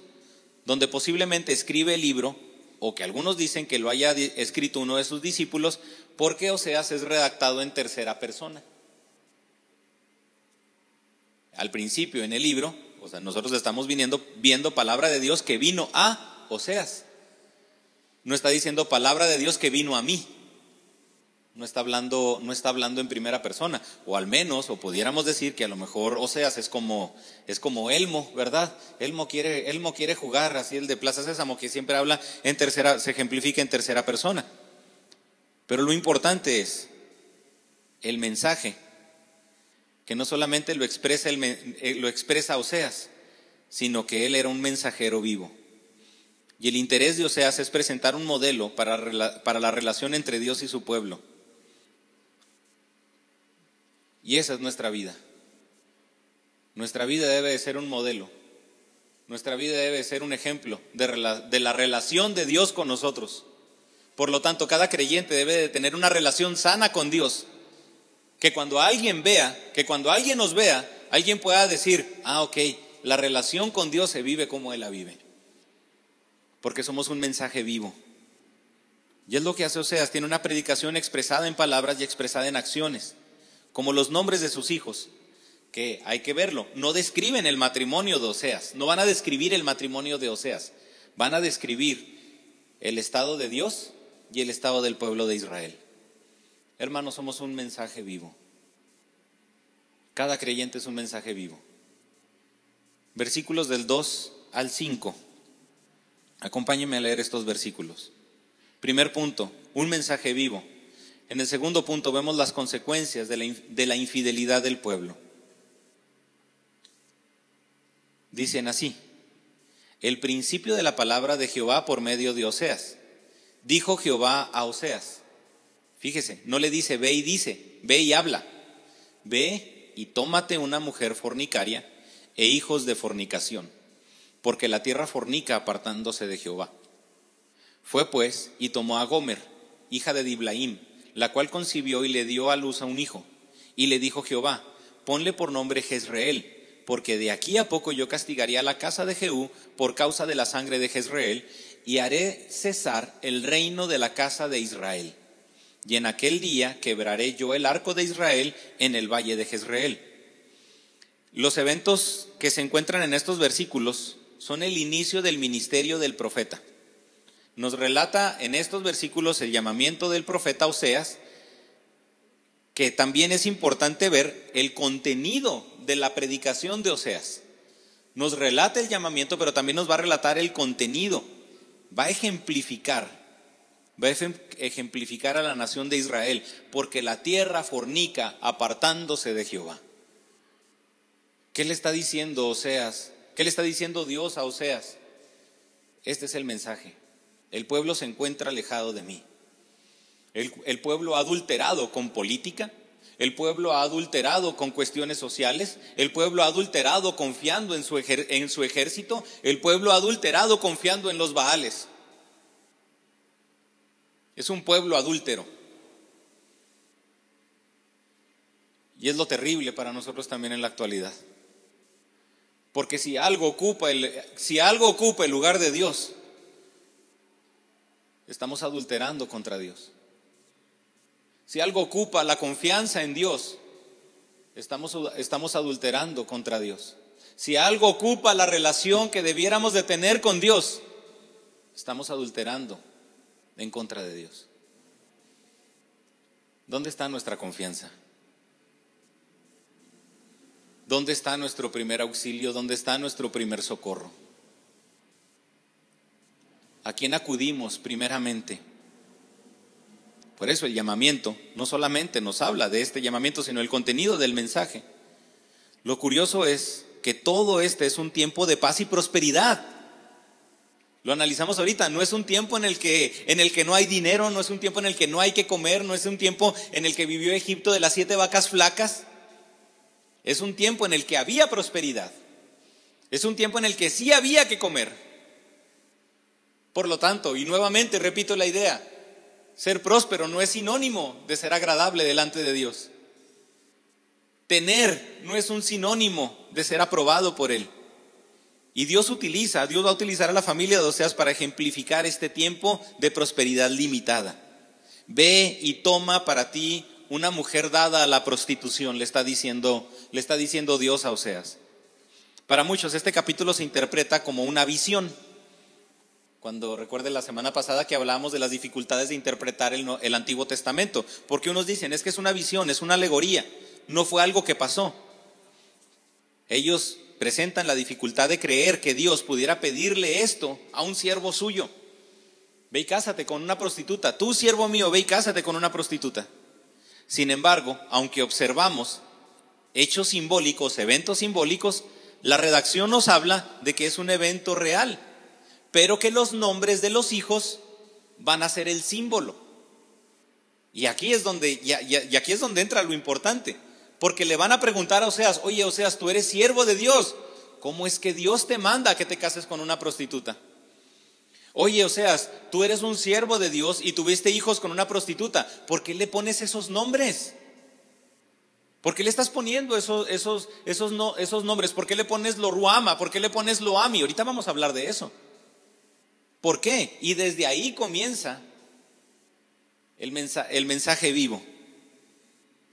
donde posiblemente escribe el libro, o que algunos dicen que lo haya escrito uno de sus discípulos, porque Oseas es redactado en tercera persona. Al principio en el libro, o sea, nosotros estamos viniendo, viendo palabra de Dios que vino a Oseas. No está diciendo palabra de Dios que vino a mí. No está hablando, no está hablando en primera persona, o al menos, o pudiéramos decir que a lo mejor Oseas es como, es como Elmo, ¿verdad? Elmo quiere, Elmo quiere jugar, así el de Plaza Sésamo, que siempre habla en tercera, se ejemplifica en tercera persona. Pero lo importante es el mensaje, que no solamente lo expresa, el, eh, lo expresa Oseas, sino que él era un mensajero vivo. Y el interés de Oseas es presentar un modelo para, para la relación entre Dios y su pueblo y esa es nuestra vida. Nuestra vida debe de ser un modelo. Nuestra vida debe ser un ejemplo de, la relación de Dios con nosotros. Por lo tanto, cada creyente debe de tener una relación sana con Dios. Que cuando alguien vea, que cuando alguien nos vea, alguien pueda decir, ah, ok, la relación con Dios se vive como Él la vive. Porque somos un mensaje vivo. Y es lo que hace Oseas, tiene una predicación expresada en palabras y expresada en acciones como los nombres de sus hijos, que hay que verlo, no describen el matrimonio de Oseas, no van a describir el matrimonio de Oseas, van a describir el estado de Dios y el estado del pueblo de Israel. Hermanos, somos un mensaje vivo. Cada creyente es un mensaje vivo. Versículos del 2 al 5. Acompáñenme a leer estos versículos. Primer punto, un mensaje vivo. En el segundo punto vemos las consecuencias de la, infidelidad del pueblo. Dicen así, el principio de la palabra de Jehová por medio de Oseas. Dijo Jehová a Oseas, fíjese, no le dice ve y dice, ve y habla, ve y tómate una mujer fornicaria e hijos de fornicación, porque la tierra fornica apartándose de Jehová. Fue pues y tomó a Gomer, hija de Diblaim, la cual concibió y le dio a luz a un hijo. Y le dijo Jehová, ponle por nombre Jezreel, porque de aquí a poco yo castigaría la casa de Jehú por causa de la sangre de Jezreel, y haré cesar el reino de la casa de Israel. Y en aquel día quebraré yo el arco de Israel en el valle de Jezreel. Los eventos que se encuentran en estos versículos son el inicio del ministerio del profeta. Nos relata en estos versículos el llamamiento del profeta Oseas, que también es importante ver el contenido de la predicación de Oseas. Nos relata el llamamiento, pero también nos va a relatar el contenido. Va a ejemplificar, va a ejemplificar a la nación de Israel, porque la tierra fornica apartándose de Jehová. ¿Qué le está diciendo Oseas? ¿Qué le está diciendo Dios a Oseas? Este es el mensaje. El pueblo se encuentra alejado de mí. El, pueblo adulterado con política, el pueblo adulterado con cuestiones sociales, el pueblo adulterado confiando en su, en su ejército, el pueblo adulterado confiando en los Baales. Es un pueblo adúltero. Y es lo terrible para nosotros también en la actualidad. Porque si algo ocupa el, si algo ocupa el lugar de Dios, estamos adulterando contra Dios. Si algo ocupa la confianza en Dios, estamos, estamos adulterando contra Dios. Si algo ocupa la relación que debiéramos de tener con Dios, estamos adulterando en contra de Dios. ¿Dónde está nuestra confianza? ¿Dónde está nuestro primer auxilio? ¿Dónde está nuestro primer socorro? ¿A quién acudimos primeramente? Por eso el llamamiento no solamente nos habla de este llamamiento, sino el contenido del mensaje. Lo curioso es que todo este es un tiempo de paz y prosperidad. Lo analizamos ahorita, no es un tiempo en el que en el que no hay dinero, no es un tiempo en el que no hay que comer, no es un tiempo en el que vivió Egipto de las siete vacas flacas. Es un tiempo en el que había prosperidad. Es un tiempo en el que sí había que comer. Por lo tanto, y nuevamente repito la idea, ser próspero no es sinónimo de ser agradable delante de Dios. Tener no es un sinónimo de ser aprobado por Él. Y Dios utiliza, Dios va a utilizar a la familia de Oseas para ejemplificar este tiempo de prosperidad limitada. Ve y toma para ti una mujer dada a la prostitución, le está diciendo, le está diciendo Dios a Oseas. Para muchos este capítulo se interpreta como una visión cuando recuerde la semana pasada que hablábamos de las dificultades de interpretar el, el, Antiguo Testamento, porque unos dicen, es que es una visión, es una alegoría, no fue algo que pasó. Ellos presentan la dificultad de creer que Dios pudiera pedirle esto a un siervo suyo. Ve y cásate con una prostituta, tú siervo mío, ve y cásate con una prostituta. Sin embargo, aunque observamos hechos simbólicos, eventos simbólicos, la redacción nos habla de que es un evento real pero que los nombres de los hijos van a ser el símbolo. Y aquí es donde, y, aquí es donde entra lo importante, porque le van a preguntar a Oseas, oye Oseas, tú eres siervo de Dios, ¿cómo es que Dios te manda que te cases con una prostituta? Oye, Oseas, tú eres un siervo de Dios y tuviste hijos con una prostituta, ¿por qué le pones esos nombres? ¿Por qué le estás poniendo esos, esos, esos, esos nombres? ¿Por qué le pones lo ruama? ¿Por qué le pones lo ami? Ahorita vamos a hablar de eso. ¿Por qué? Y desde ahí comienza el mensaje, vivo.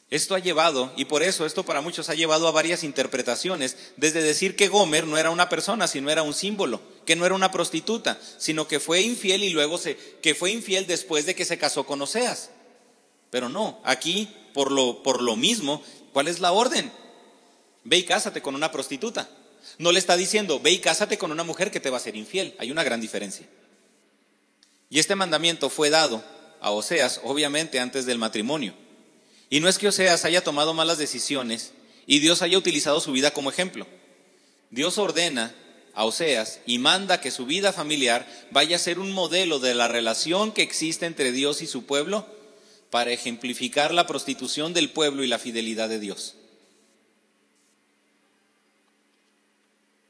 Esto ha llevado, y por eso esto para muchos ha llevado a varias interpretaciones, desde decir que Gomer no era una persona, sino era un símbolo, que no era una prostituta, sino que fue infiel y luego se, que fue infiel después de que se casó con Oseas. Pero no, aquí, por lo, por lo mismo, ¿cuál es la orden? Ve y cásate con una prostituta. No le está diciendo, ve y cásate con una mujer que te va a ser infiel. Hay una gran diferencia. Y este mandamiento fue dado a Oseas, obviamente, antes del matrimonio. Y no es que Oseas haya tomado malas decisiones y Dios haya utilizado su vida como ejemplo. Dios ordena a Oseas y manda que su vida familiar vaya a ser un modelo de la relación que existe entre Dios y su pueblo para ejemplificar la prostitución del pueblo y la fidelidad de Dios.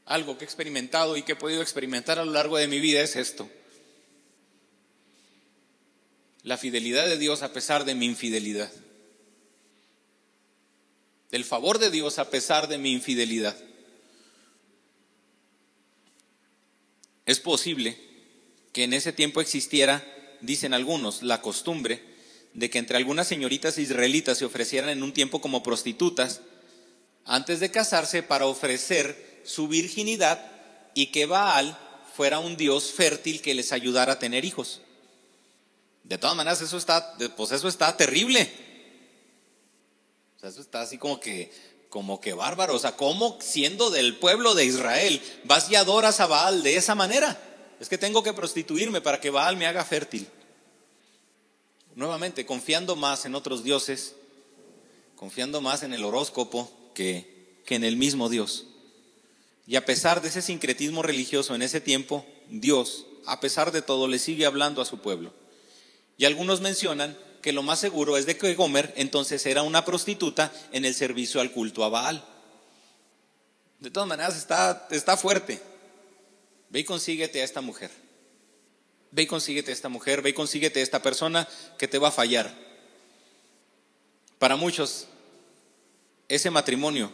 Algo que he experimentado y que he podido experimentar a lo largo de mi vida es esto. La fidelidad de Dios a pesar de mi infidelidad. El favor de Dios a pesar de mi infidelidad. Es posible que en ese tiempo existiera, dicen algunos, la costumbre de que entre algunas señoritas israelitas se ofrecieran en un tiempo como prostitutas antes de casarse para ofrecer su virginidad y que Baal fuera un dios fértil que les ayudara a tener hijos. De todas maneras, eso está, pues eso está terrible. O sea, eso está así como que, como que bárbaro. O sea, ¿cómo siendo del pueblo de Israel vas y adoras a Baal de esa manera? Es que tengo que prostituirme para que Baal me haga fértil. Nuevamente, confiando más en otros dioses, confiando más en el horóscopo que, que en el mismo Dios. Y a pesar de ese sincretismo religioso en ese tiempo, Dios, a pesar de todo, le sigue hablando a su pueblo. Y algunos mencionan que lo más seguro es de que Gomer entonces era una prostituta en el servicio al culto a Baal. De todas maneras está, está fuerte. Ve y consíguete a esta mujer. Ve y consíguete a esta mujer, ve y consíguete a esta persona que te va a fallar. Para muchos, ese matrimonio,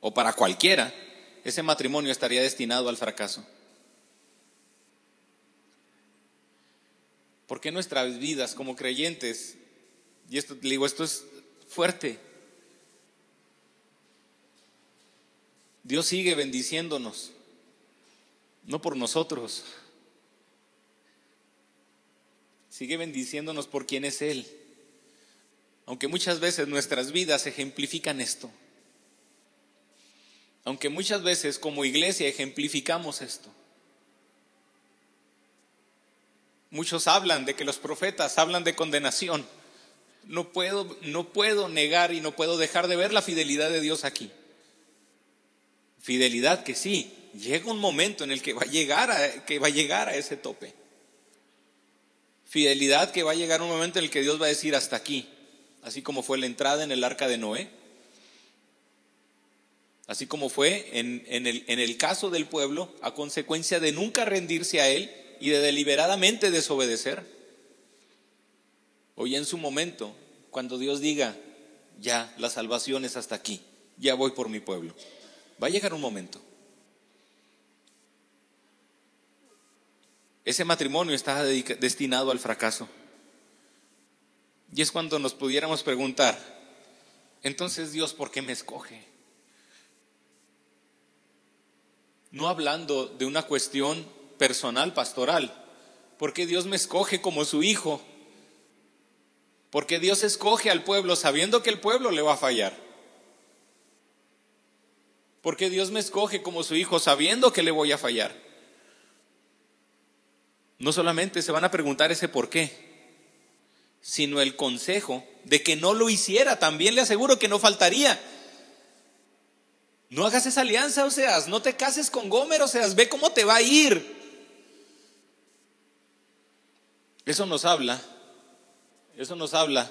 o para cualquiera, ese matrimonio estaría destinado al fracaso. ¿Por qué nuestras vidas como creyentes, y esto digo, esto es fuerte, Dios sigue bendiciéndonos, no por nosotros, sigue bendiciéndonos por quien es Él. Aunque muchas veces nuestras vidas ejemplifican esto. Aunque muchas veces como iglesia ejemplificamos esto. Muchos hablan de que los profetas hablan de condenación. No puedo, no puedo negar y no puedo dejar de ver la fidelidad de Dios aquí. Fidelidad que sí, llega un momento en el que va a llegar a, que va a llegar a ese tope. Fidelidad que va a llegar un momento en el que Dios va a decir hasta aquí, así como fue la entrada en el arca de Noé, así como fue en, el, en el caso del pueblo a consecuencia de nunca rendirse a Él y de deliberadamente desobedecer. Hoy en su momento, cuando Dios diga, ya, la salvación es hasta aquí, ya voy por mi pueblo, va a llegar un momento. Ese matrimonio está destinado al fracaso. Y es cuando nos pudiéramos preguntar, entonces Dios, ¿por qué me escoge? No hablando de una cuestión personal, pastoral. Porque Dios me escoge como su hijo. Porque Dios escoge al pueblo sabiendo que el pueblo le va a fallar. Porque Dios me escoge como su hijo sabiendo que le voy a fallar. No solamente se van a preguntar ese por qué, sino el consejo de que no lo hiciera. También le aseguro que no faltaría. No hagas esa alianza, o sea, no te cases con Gomer, o sea, ve cómo te va a ir. Eso nos habla, eso nos habla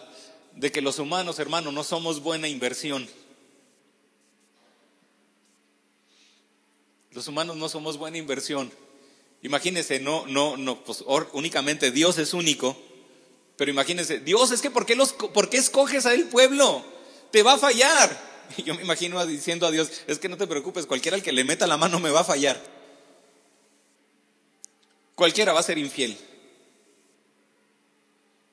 de que los humanos, hermanos, no somos buena inversión. Los humanos no somos buena inversión. Imagínense, no, no, no, pues únicamente Dios es único, pero imagínense, Dios es que ¿por qué, los, ¿por qué escoges a el pueblo? Te va a fallar. Y yo me imagino diciendo a Dios, es que no te preocupes, cualquiera al que le meta la mano me va a fallar. Cualquiera va a ser infiel.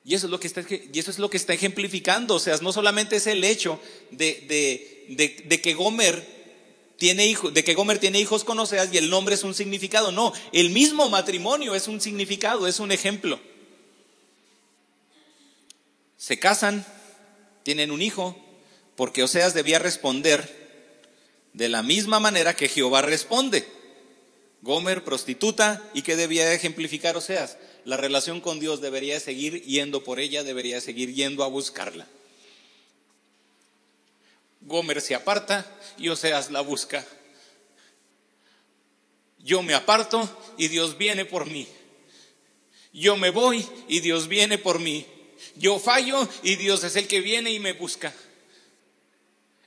Y eso es lo que está, y eso es lo que está ejemplificando. O sea, no solamente es el hecho de, de, que Gomer tiene hijos, de que Gomer tiene hijos con Oseas y el nombre es un significado. No, el mismo matrimonio es un significado, es un ejemplo. Se casan, tienen un hijo, porque Oseas debía responder de la misma manera que Jehová responde. Gomer, prostituta, ¿y qué debía ejemplificar Oseas? La relación con Dios debería seguir yendo por ella, debería seguir yendo a buscarla. Gomer se aparta y Oseas la busca. Yo me aparto y Dios viene por mí. Yo me voy y Dios viene por mí. Yo fallo y Dios es el que viene y me busca.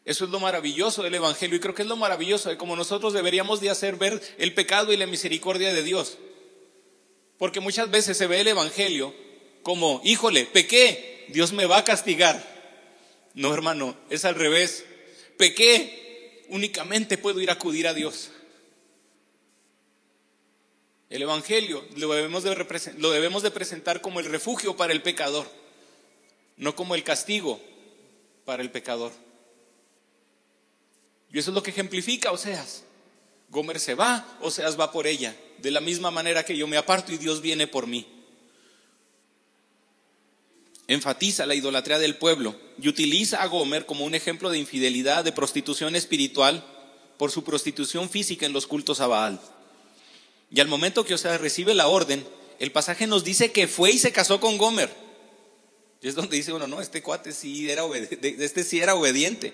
Eso es lo maravilloso del Evangelio y creo que es lo maravilloso de cómo nosotros deberíamos de hacer ver el pecado y la misericordia de Dios. Porque muchas veces se ve el Evangelio como, híjole, pequé, Dios me va a castigar. No, hermano, es al revés. Pequé, únicamente puedo ir a acudir a Dios. El Evangelio lo debemos, de presentar como el refugio para el pecador, no como el castigo para el pecador. Y eso es lo que ejemplifica Oseas. Gomer se va, Oseas va por ella, de la misma manera que yo me aparto y Dios viene por mí. Enfatiza la idolatría del pueblo y utiliza a Gomer como un ejemplo de infidelidad, de prostitución espiritual, por su prostitución física en los cultos a Baal. Y al momento que Oseas recibe la orden, el pasaje nos dice que fue y se casó con Gomer. Y es donde dice uno, no, este cuate sí era, este sí era obediente.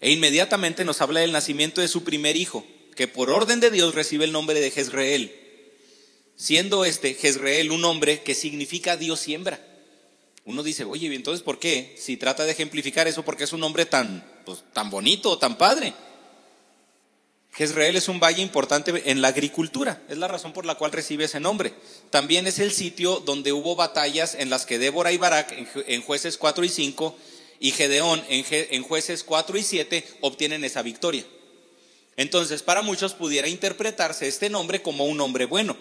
E inmediatamente nos habla del nacimiento de su primer hijo, que por orden de Dios recibe el nombre de Jezreel, siendo este Jezreel un nombre que significa Dios siembra. Uno dice, oye, entonces ¿por qué? Si trata de ejemplificar eso, porque es un nombre tan, pues, tan bonito, tan padre. Jezreel es un valle importante en la agricultura, es la razón por la cual recibe ese nombre. También es el sitio donde hubo batallas en las que Débora y Barak, en jueces 4 y 5, y Gedeón en, jueces 4 y 7 obtienen esa victoria. Entonces, para muchos pudiera interpretarse este nombre como un nombre bueno,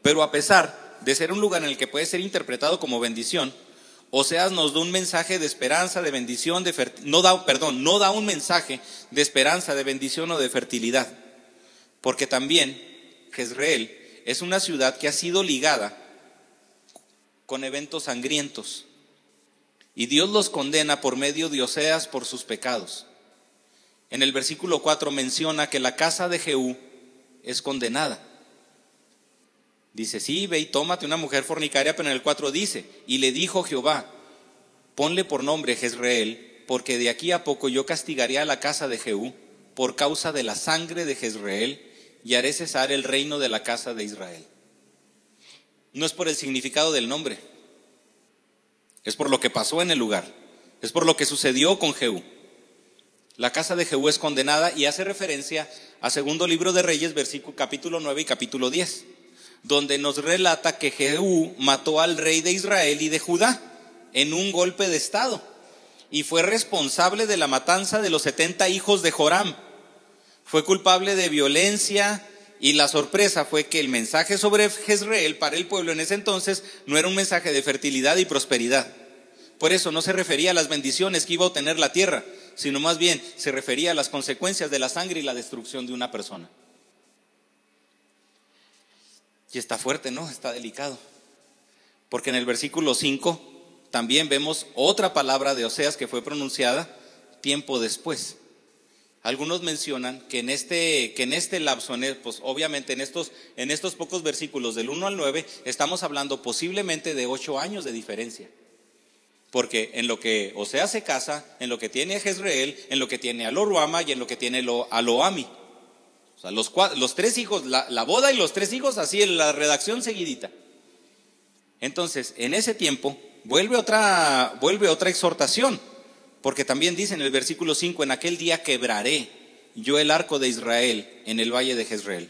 pero a pesar de ser un lugar en el que puede ser interpretado como bendición, Oseas nos da un mensaje de esperanza, de bendición, de no da, perdón, no da un mensaje de esperanza, de bendición o de fertilidad, porque también Jezreel es una ciudad que ha sido ligada con eventos sangrientos. Y Dios los condena por medio de Oseas por sus pecados. En el versículo 4 menciona que la casa de Jehú es condenada. Dice, sí, ve y tómate una mujer fornicaria, pero en el 4 dice, y le dijo Jehová, ponle por nombre Jezreel, porque de aquí a poco yo castigaré a la casa de Jehú por causa de la sangre de Jezreel y haré cesar el reino de la casa de Israel. No es por el significado del nombre, es por lo que pasó en el lugar, es por lo que sucedió con Jehú. La casa de Jehú es condenada y hace referencia a segundo libro de Reyes, versículo capítulo 9 y capítulo 10, donde nos relata que Jehú mató al rey de Israel y de Judá en un golpe de estado y fue responsable de la matanza de los 70 hijos de Joram. Fue culpable de violencia, y la sorpresa fue que el mensaje sobre Jezreel para el pueblo en ese entonces no era un mensaje de fertilidad y prosperidad. Por eso no se refería a las bendiciones que iba a obtener la tierra, sino más bien se refería a las consecuencias de la sangre y la destrucción de una persona. Y está fuerte, ¿no? Está delicado. Porque en el versículo 5 también vemos otra palabra de Oseas que fue pronunciada tiempo después. Algunos mencionan que en este, que en este lapso, pues obviamente en estos, en estos pocos versículos del 1 al 9, estamos hablando posiblemente de ocho años de diferencia. Porque en lo que Osea se casa, en lo que tiene a Jezreel, en lo que tiene a Loruama y en lo que tiene a Loami. O sea, los, tres hijos, la, la boda y los tres hijos, así en la redacción seguidita. Entonces, en ese tiempo, vuelve otra, vuelve otra exhortación porque también dice en el versículo 5, en aquel día quebraré yo el arco de Israel en el valle de Jezreel.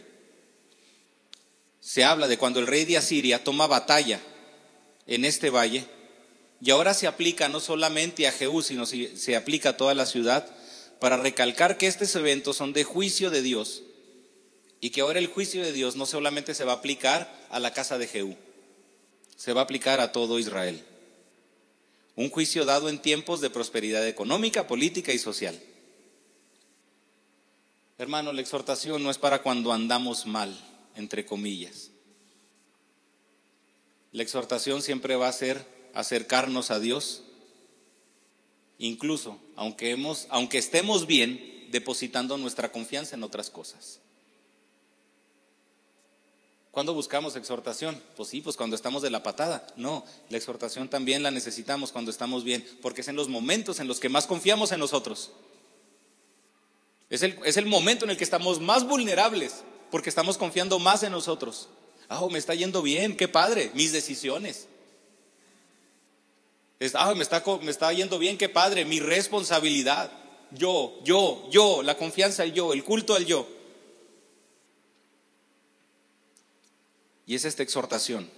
Se habla de cuando el rey de Asiria toma batalla en este valle y ahora se aplica no solamente a Jehú, sino se aplica a toda la ciudad para recalcar que estos eventos son de juicio de Dios y que ahora el juicio de Dios no solamente se va a aplicar a la casa de Jehú, se va a aplicar a todo Israel. Un juicio dado en tiempos de prosperidad económica, política y social. Hermano, la exhortación no es para cuando andamos mal, entre comillas. La exhortación siempre va a ser acercarnos a Dios, incluso aunque, estemos bien, depositando nuestra confianza en otras cosas. ¿Cuándo buscamos exhortación? Pues sí, pues cuando estamos de la patada. No, la exhortación también la necesitamos cuando estamos bien, porque es en los momentos en los que más confiamos en nosotros. Es el, momento en el que estamos más vulnerables, porque estamos confiando más en nosotros. Ah, me está yendo bien, qué padre, mis decisiones. Me está, me está yendo bien, qué padre, mi responsabilidad. Yo, yo, yo, la confianza al yo, el culto al yo. Y es esta exhortación,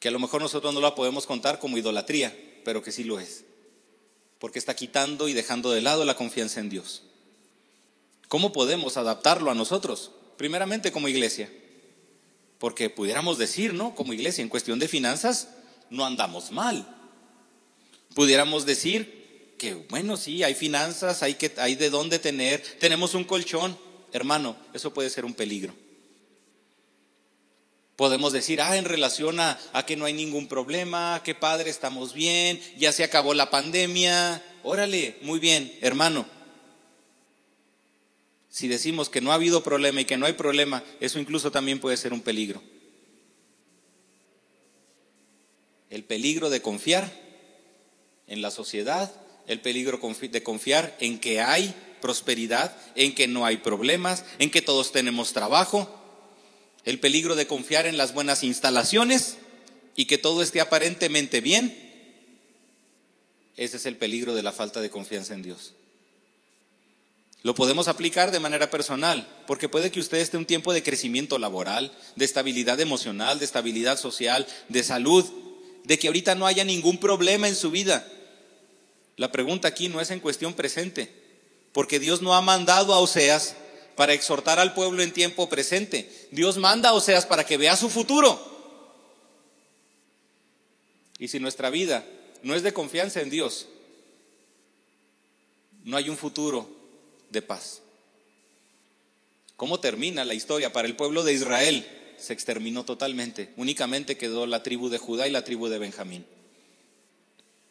que a lo mejor nosotros no la podemos contar como idolatría, pero que sí lo es, porque está quitando y dejando de lado la confianza en Dios. ¿Cómo podemos adaptarlo a nosotros? Primeramente como iglesia, porque pudiéramos decir, ¿no? Como iglesia, en cuestión de finanzas, no andamos mal. Pudiéramos decir que, bueno, sí, hay finanzas, hay, que, hay de dónde tener, tenemos un colchón. Hermano, eso puede ser un peligro. Podemos decir, ah, en relación a, que no hay ningún problema, que padre, estamos bien, ya se acabó la pandemia. Órale, muy bien, hermano. Si decimos que no ha habido problema y que no hay problema, eso incluso también puede ser un peligro. El peligro de confiar en la sociedad, el peligro de confiar en que hay prosperidad, en que no hay problemas, en que todos tenemos trabajo, el peligro de confiar en las buenas instalaciones y que todo esté aparentemente bien, ese es el peligro de la falta de confianza en Dios. Lo podemos aplicar de manera personal, porque puede que usted esté un tiempo de crecimiento laboral, de estabilidad emocional, de estabilidad social, de salud, de que ahorita no haya ningún problema en su vida. La pregunta aquí no es en cuestión presente, porque Dios no ha mandado a Oseas para exhortar al pueblo en tiempo presente. Dios manda a Oseas para que vea su futuro. Y si nuestra vida no es de confianza en Dios, no hay un futuro de paz. ¿Cómo termina la historia? Para el pueblo de Israel se exterminó totalmente. Únicamente quedó la tribu de Judá y la tribu de Benjamín.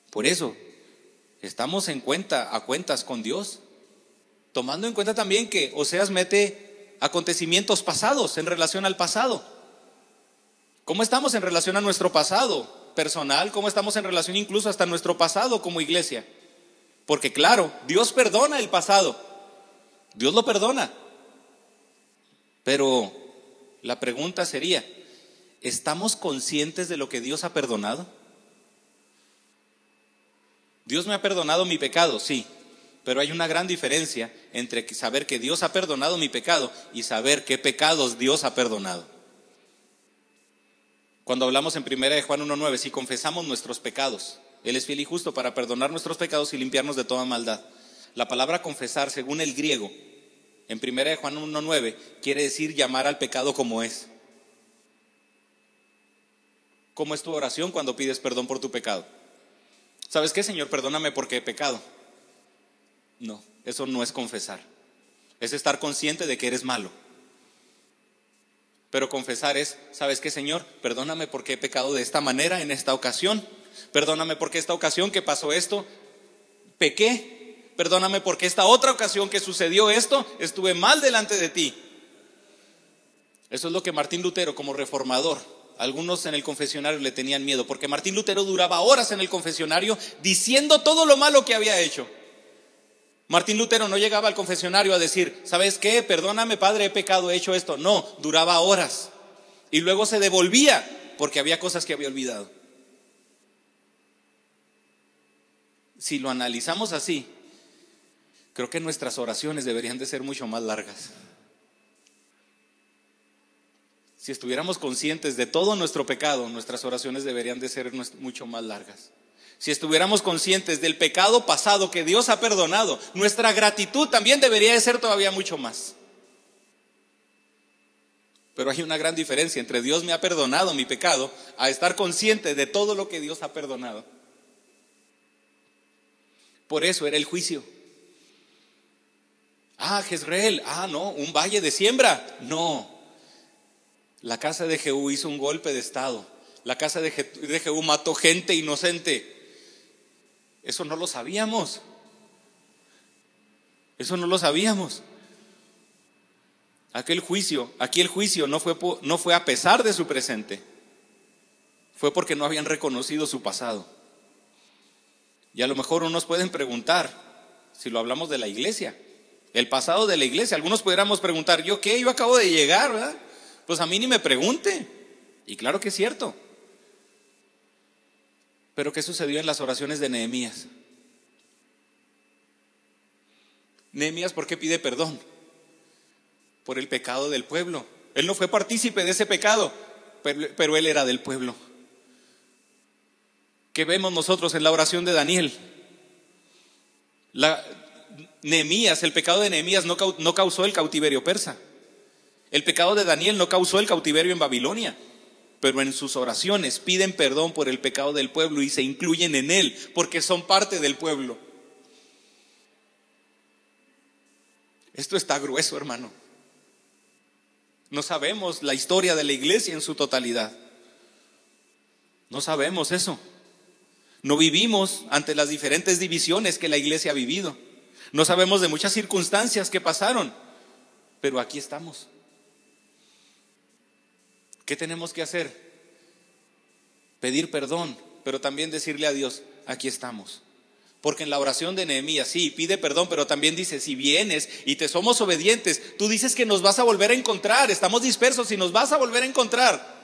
Por eso, estamos en cuenta, a cuentas con Dios. Tomando en cuenta también que Oseas mete acontecimientos pasados en relación al pasado. ¿Cómo estamos en relación a nuestro pasado personal? ¿Cómo estamos en relación incluso hasta nuestro pasado como iglesia? Porque claro, Dios perdona el pasado. Dios lo perdona. Pero la pregunta sería, ¿estamos conscientes de lo que Dios ha perdonado? Dios me ha perdonado mi pecado, sí. Pero hay una gran diferencia entre saber que Dios ha perdonado mi pecado y saber qué pecados Dios ha perdonado. Cuando hablamos en 1 de Juan 1.9, si confesamos nuestros pecados, Él es fiel y justo para perdonar nuestros pecados y limpiarnos de toda maldad. La palabra confesar, según el griego, en 1 de Juan 1.9, quiere decir llamar al pecado como es. ¿Cómo es tu oración cuando pides perdón por tu pecado? ¿Sabes qué, Señor? Perdóname porque he pecado. No, eso no es confesar. Es estar consciente de que eres malo. Pero confesar es, ¿sabes qué, Señor? Perdóname porque he pecado de esta manera en esta ocasión. Perdóname porque esta ocasión que pasó esto, pequé. Perdóname porque esta otra ocasión que sucedió esto, estuve mal delante de ti. Eso es lo que Martín Lutero como reformador, algunos en el confesionario le tenían miedo, porque Martín Lutero duraba horas en el confesionario diciendo todo lo malo que había hecho. Martín Lutero no llegaba al confesionario a decir, ¿sabes qué? Perdóname, Padre, he pecado, he hecho esto. No, duraba horas. Y luego se devolvía porque había cosas que había olvidado. Si lo analizamos así, creo que nuestras oraciones deberían de ser mucho más largas. Si estuviéramos conscientes de todo nuestro pecado, nuestras oraciones deberían de ser mucho más largas si estuviéramos conscientes del pecado pasado que Dios ha perdonado, nuestra gratitud también debería de ser todavía mucho más. Pero hay una gran diferencia entre Dios me ha perdonado mi pecado a estar consciente de todo lo que Dios ha perdonado. Por eso era el juicio. Ah, Jezreel, ah, no, un valle de siembra. No. La casa de Jehú hizo un golpe de estado. La casa de Jehú mató gente inocente. Eso no lo sabíamos. Eso no lo sabíamos. Aquel juicio, aquí el juicio no fue, no fue a pesar de su presente, fue porque no habían reconocido su pasado. Y a lo mejor unos pueden preguntar, si lo hablamos de la iglesia, el pasado de la iglesia. Algunos pudiéramos preguntar, ¿yo qué? Yo acabo de llegar, ¿verdad? Pues a mí ni me pregunte. Y claro que es cierto. Pero ¿qué sucedió en las oraciones de Nehemías? Nehemías, ¿por qué pide perdón? Por el pecado del pueblo. Él no fue partícipe de ese pecado, pero, él era del pueblo. ¿Qué vemos nosotros en la oración de Daniel? La, Nehemías, el pecado de Nehemías no causó el cautiverio persa. El pecado de Daniel no causó el cautiverio en Babilonia pero en sus oraciones piden perdón por el pecado del pueblo y se incluyen en él, porque son parte del pueblo. Esto está grueso, hermano. No sabemos la historia de la iglesia en su totalidad. No sabemos eso. No vivimos ante las diferentes divisiones que la iglesia ha vivido. No sabemos de muchas circunstancias que pasaron, pero aquí estamos. ¿Qué tenemos que hacer? Pedir perdón, pero también decirle a Dios, aquí estamos. Porque en la oración de Nehemías, sí, pide perdón, pero también dice, si vienes y te somos obedientes, tú dices que nos vas a volver a encontrar, estamos dispersos y nos vas a volver a encontrar.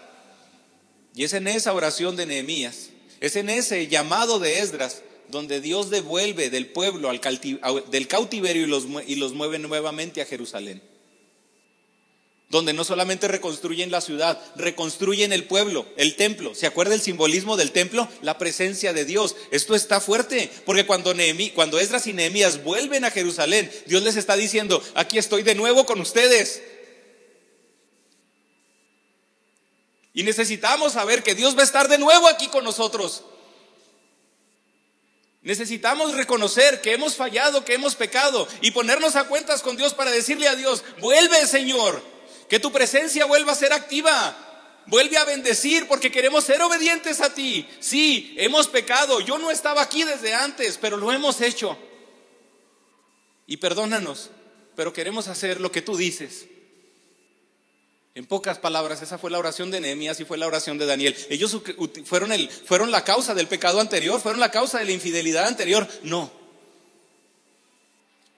Y es en esa oración de Nehemías, es en ese llamado de Esdras, donde Dios devuelve del pueblo al cautiverio y los mueve nuevamente a Jerusalén donde no solamente reconstruyen la ciudad, reconstruyen el pueblo, el templo. ¿Se acuerda el simbolismo del templo? La presencia de Dios. Esto está fuerte, porque cuando, cuando Esdras y Nehemías vuelven a Jerusalén, Dios les está diciendo, aquí estoy de nuevo con ustedes. Y necesitamos saber que Dios va a estar de nuevo aquí con nosotros. Necesitamos reconocer que hemos fallado, que hemos pecado y ponernos a cuentas con Dios para decirle a Dios, vuelve Señor, que tu presencia vuelva a ser activa. Vuelve a bendecir porque queremos ser obedientes a ti. Sí, hemos pecado. Yo no estaba aquí desde antes, pero lo hemos hecho. Y perdónanos, pero queremos hacer lo que tú dices. En pocas palabras, esa fue la oración de Nehemías y fue la oración de Daniel. Ellos fueron, el, fueron la causa del pecado anterior, fueron la causa de la infidelidad anterior. No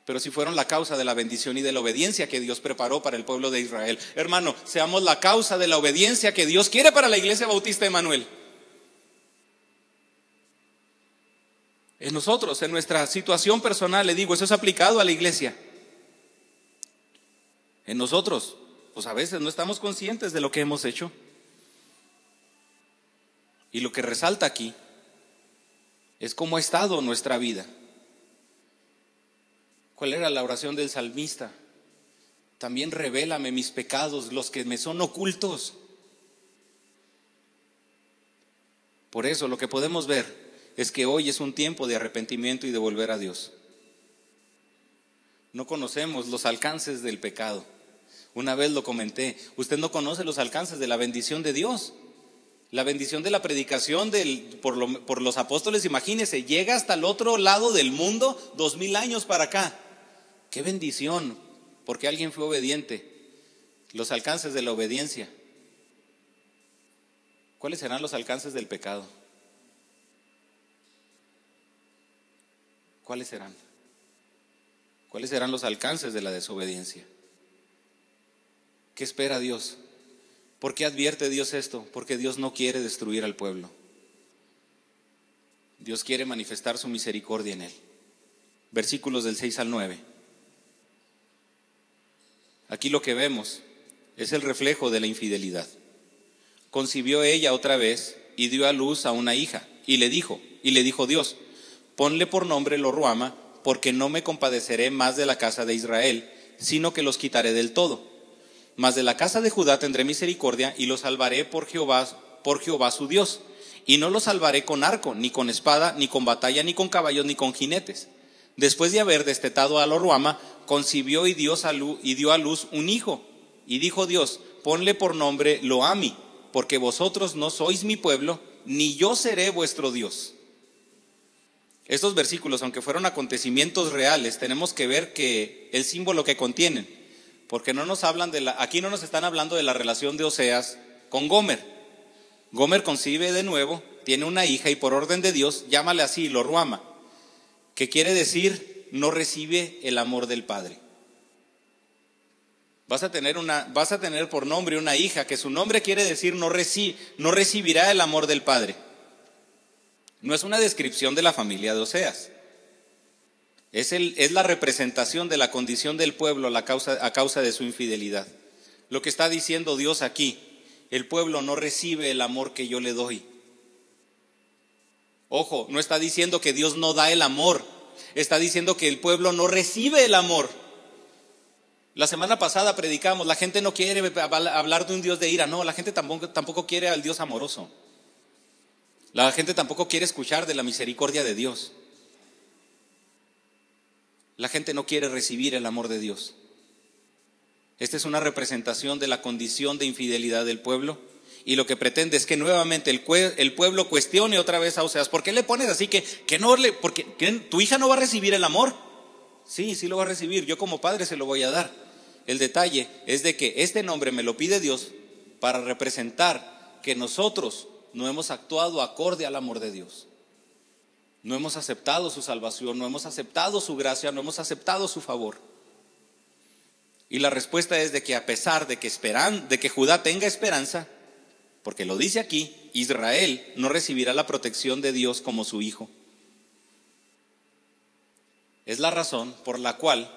pero si fueron la causa de la bendición y de la obediencia que Dios preparó para el pueblo de Israel. Hermano, seamos la causa de la obediencia que Dios quiere para la iglesia bautista de Manuel. En nosotros, en nuestra situación personal, le digo, eso es aplicado a la iglesia. En nosotros, pues a veces no estamos conscientes de lo que hemos hecho. Y lo que resalta aquí es cómo ha estado nuestra vida. ¿Cuál era la oración del salmista? También revélame mis pecados, los que me son ocultos. Por eso lo que podemos ver es que hoy es un tiempo de arrepentimiento y de volver a Dios. No conocemos los alcances del pecado. Una vez lo comenté, usted no conoce los alcances de la bendición de Dios. La bendición de la predicación del, por, por los apóstoles, imagínese, llega hasta el otro lado del mundo dos mil años para acá. Qué bendición, porque alguien fue obediente. Los alcances de la obediencia. ¿Cuáles serán los alcances del pecado? ¿Cuáles serán? ¿Cuáles serán los alcances de la desobediencia? ¿Qué espera Dios? ¿Por qué advierte Dios esto? Porque Dios no quiere destruir al pueblo. Dios quiere manifestar su misericordia en él. Versículos del 6 al 9. Aquí lo que vemos es el reflejo de la infidelidad. Concibió ella otra vez y dio a luz a una hija y le dijo, y le dijo Dios, ponle por nombre Loruama, porque no me compadeceré más de la casa de Israel, sino que los quitaré del todo. Mas de la casa de Judá tendré misericordia y los salvaré por Jehová, por Jehová su Dios. Y no los salvaré con arco, ni con espada, ni con batalla, ni con caballos, ni con jinetes. Después de haber destetado a Loruama, concibió y dio, y dio a luz un hijo. Y dijo Dios, ponle por nombre Loami, porque vosotros no sois mi pueblo, ni yo seré vuestro Dios. Estos versículos, aunque fueron acontecimientos reales, tenemos que ver que el símbolo que contienen, porque no nos hablan de la, aquí no nos están hablando de la relación de Oseas con Gomer. Gomer concibe de nuevo, tiene una hija y por orden de Dios, llámale así, lo ruama, que quiere decir no recibe el amor del Padre. Vas a tener, una, vas a tener por nombre una hija que su nombre quiere decir no, no recibirá el amor del padre. No es una descripción de la familia de Oseas. Es, el, es la representación de la condición del pueblo causa, a causa de su infidelidad. Lo que está diciendo Dios aquí, el pueblo no recibe el amor que yo le doy. Ojo, no está diciendo que Dios no da el amor, está diciendo que el pueblo no recibe el amor. La semana pasada predicamos, la gente no quiere hablar de un Dios de ira, no, la gente tampoco, tampoco quiere al Dios amoroso. La gente tampoco quiere escuchar de la misericordia de Dios. La gente no quiere recibir el amor de Dios. Esta es una representación de la condición de infidelidad del pueblo y lo que pretende es que nuevamente el, pueblo cuestione otra vez a Oseas. ¿Por qué le pones así que, que no le, porque tu hija no va a recibir el amor? Sí, sí lo va a recibir, yo como padre se lo voy a dar. El detalle es de que este nombre me lo pide Dios para representar que nosotros no hemos actuado acorde al amor de Dios. No hemos aceptado su salvación, no hemos aceptado su gracia, no hemos aceptado su favor. Y la respuesta es de que a pesar de que esperan, de que Judá tenga esperanza, porque lo dice aquí, Israel no recibirá la protección de Dios como su hijo. Es la razón por la cual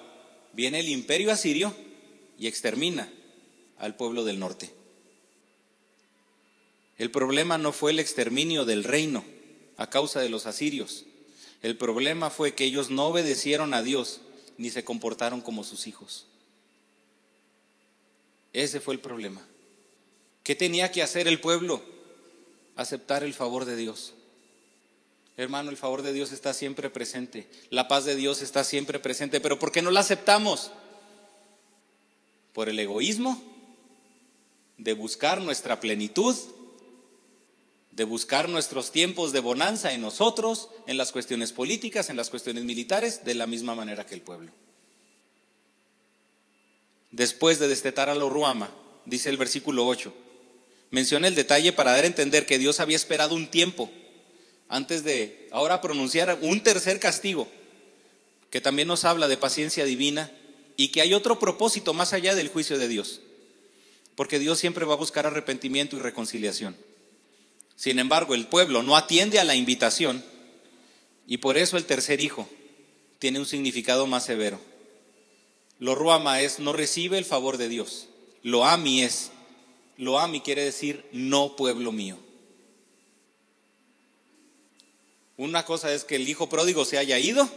viene el imperio asirio y extermina al pueblo del norte. El problema no fue el exterminio del reino a causa de los asirios. El problema fue que ellos no obedecieron a Dios ni se comportaron como sus hijos. Ese fue el problema. ¿Qué tenía que hacer el pueblo? Aceptar el favor de Dios. Hermano, el favor de Dios está siempre presente. La paz de Dios está siempre presente. Pero ¿por qué no la aceptamos? por el egoísmo de buscar nuestra plenitud, de buscar nuestros tiempos de bonanza en nosotros, en las cuestiones políticas, en las cuestiones militares, de la misma manera que el pueblo. Después de destetar a la Ruama, dice el versículo 8, menciona el detalle para dar a entender que Dios había esperado un tiempo antes de ahora pronunciar un tercer castigo, que también nos habla de paciencia divina y que hay otro propósito más allá del juicio de Dios. Porque Dios siempre va a buscar arrepentimiento y reconciliación. Sin embargo, el pueblo no atiende a la invitación y por eso el tercer hijo tiene un significado más severo. Lo ruama es no recibe el favor de Dios. Lo ami es, lo ami quiere decir no pueblo mío. Una cosa es que el hijo pródigo se haya ido,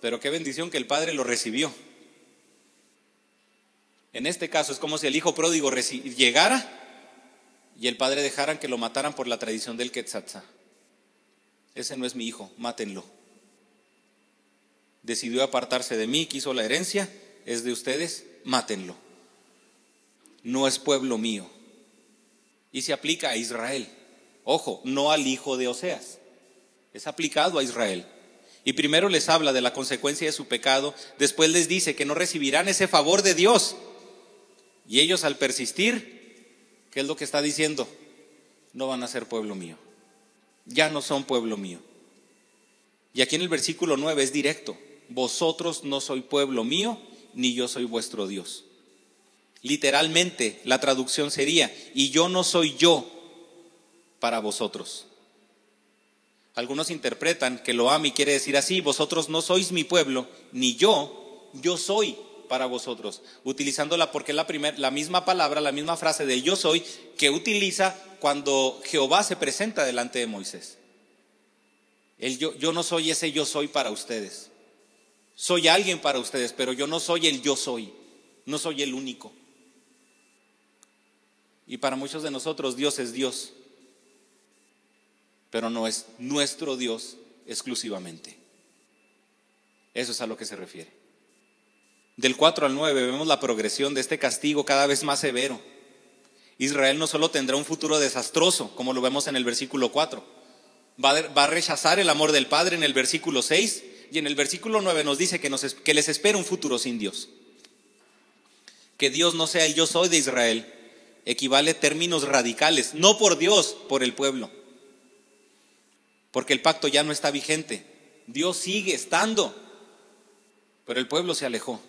pero qué bendición que el padre lo recibió. En este caso es como si el hijo pródigo llegara y el padre dejara que lo mataran por la tradición del Quetzatza. Ese no es mi hijo, mátenlo. Decidió apartarse de mí, quiso la herencia, es de ustedes, mátenlo. No es pueblo mío. Y se aplica a Israel. Ojo, no al hijo de Oseas. Es aplicado a Israel. Y primero les habla de la consecuencia de su pecado, después les dice que no recibirán ese favor de Dios y ellos al persistir, ¿qué es lo que está diciendo? No van a ser pueblo mío. Ya no son pueblo mío. Y aquí en el versículo 9 es directo. Vosotros no soy pueblo mío, ni yo soy vuestro Dios. Literalmente la traducción sería, y yo no soy yo para vosotros. Algunos interpretan que lo ami quiere decir así, vosotros no sois mi pueblo, ni yo, yo soy para vosotros, utilizándola porque es la, la misma palabra, la misma frase de yo soy que utiliza cuando Jehová se presenta delante de Moisés. El yo, yo no soy ese yo soy para ustedes. Soy alguien para ustedes, pero yo no soy el yo soy. No soy el único. Y para muchos de nosotros Dios es Dios, pero no es nuestro Dios exclusivamente. Eso es a lo que se refiere. Del 4 al 9 vemos la progresión de este castigo cada vez más severo. Israel no solo tendrá un futuro desastroso, como lo vemos en el versículo 4, va a, rechazar el amor del Padre en el versículo 6 y en el versículo 9 nos dice que, que les espera un futuro sin Dios. Que Dios no sea el yo soy de Israel equivale a términos radicales, no por Dios, por el pueblo. Porque el pacto ya no está vigente. Dios sigue estando, pero el pueblo se alejó.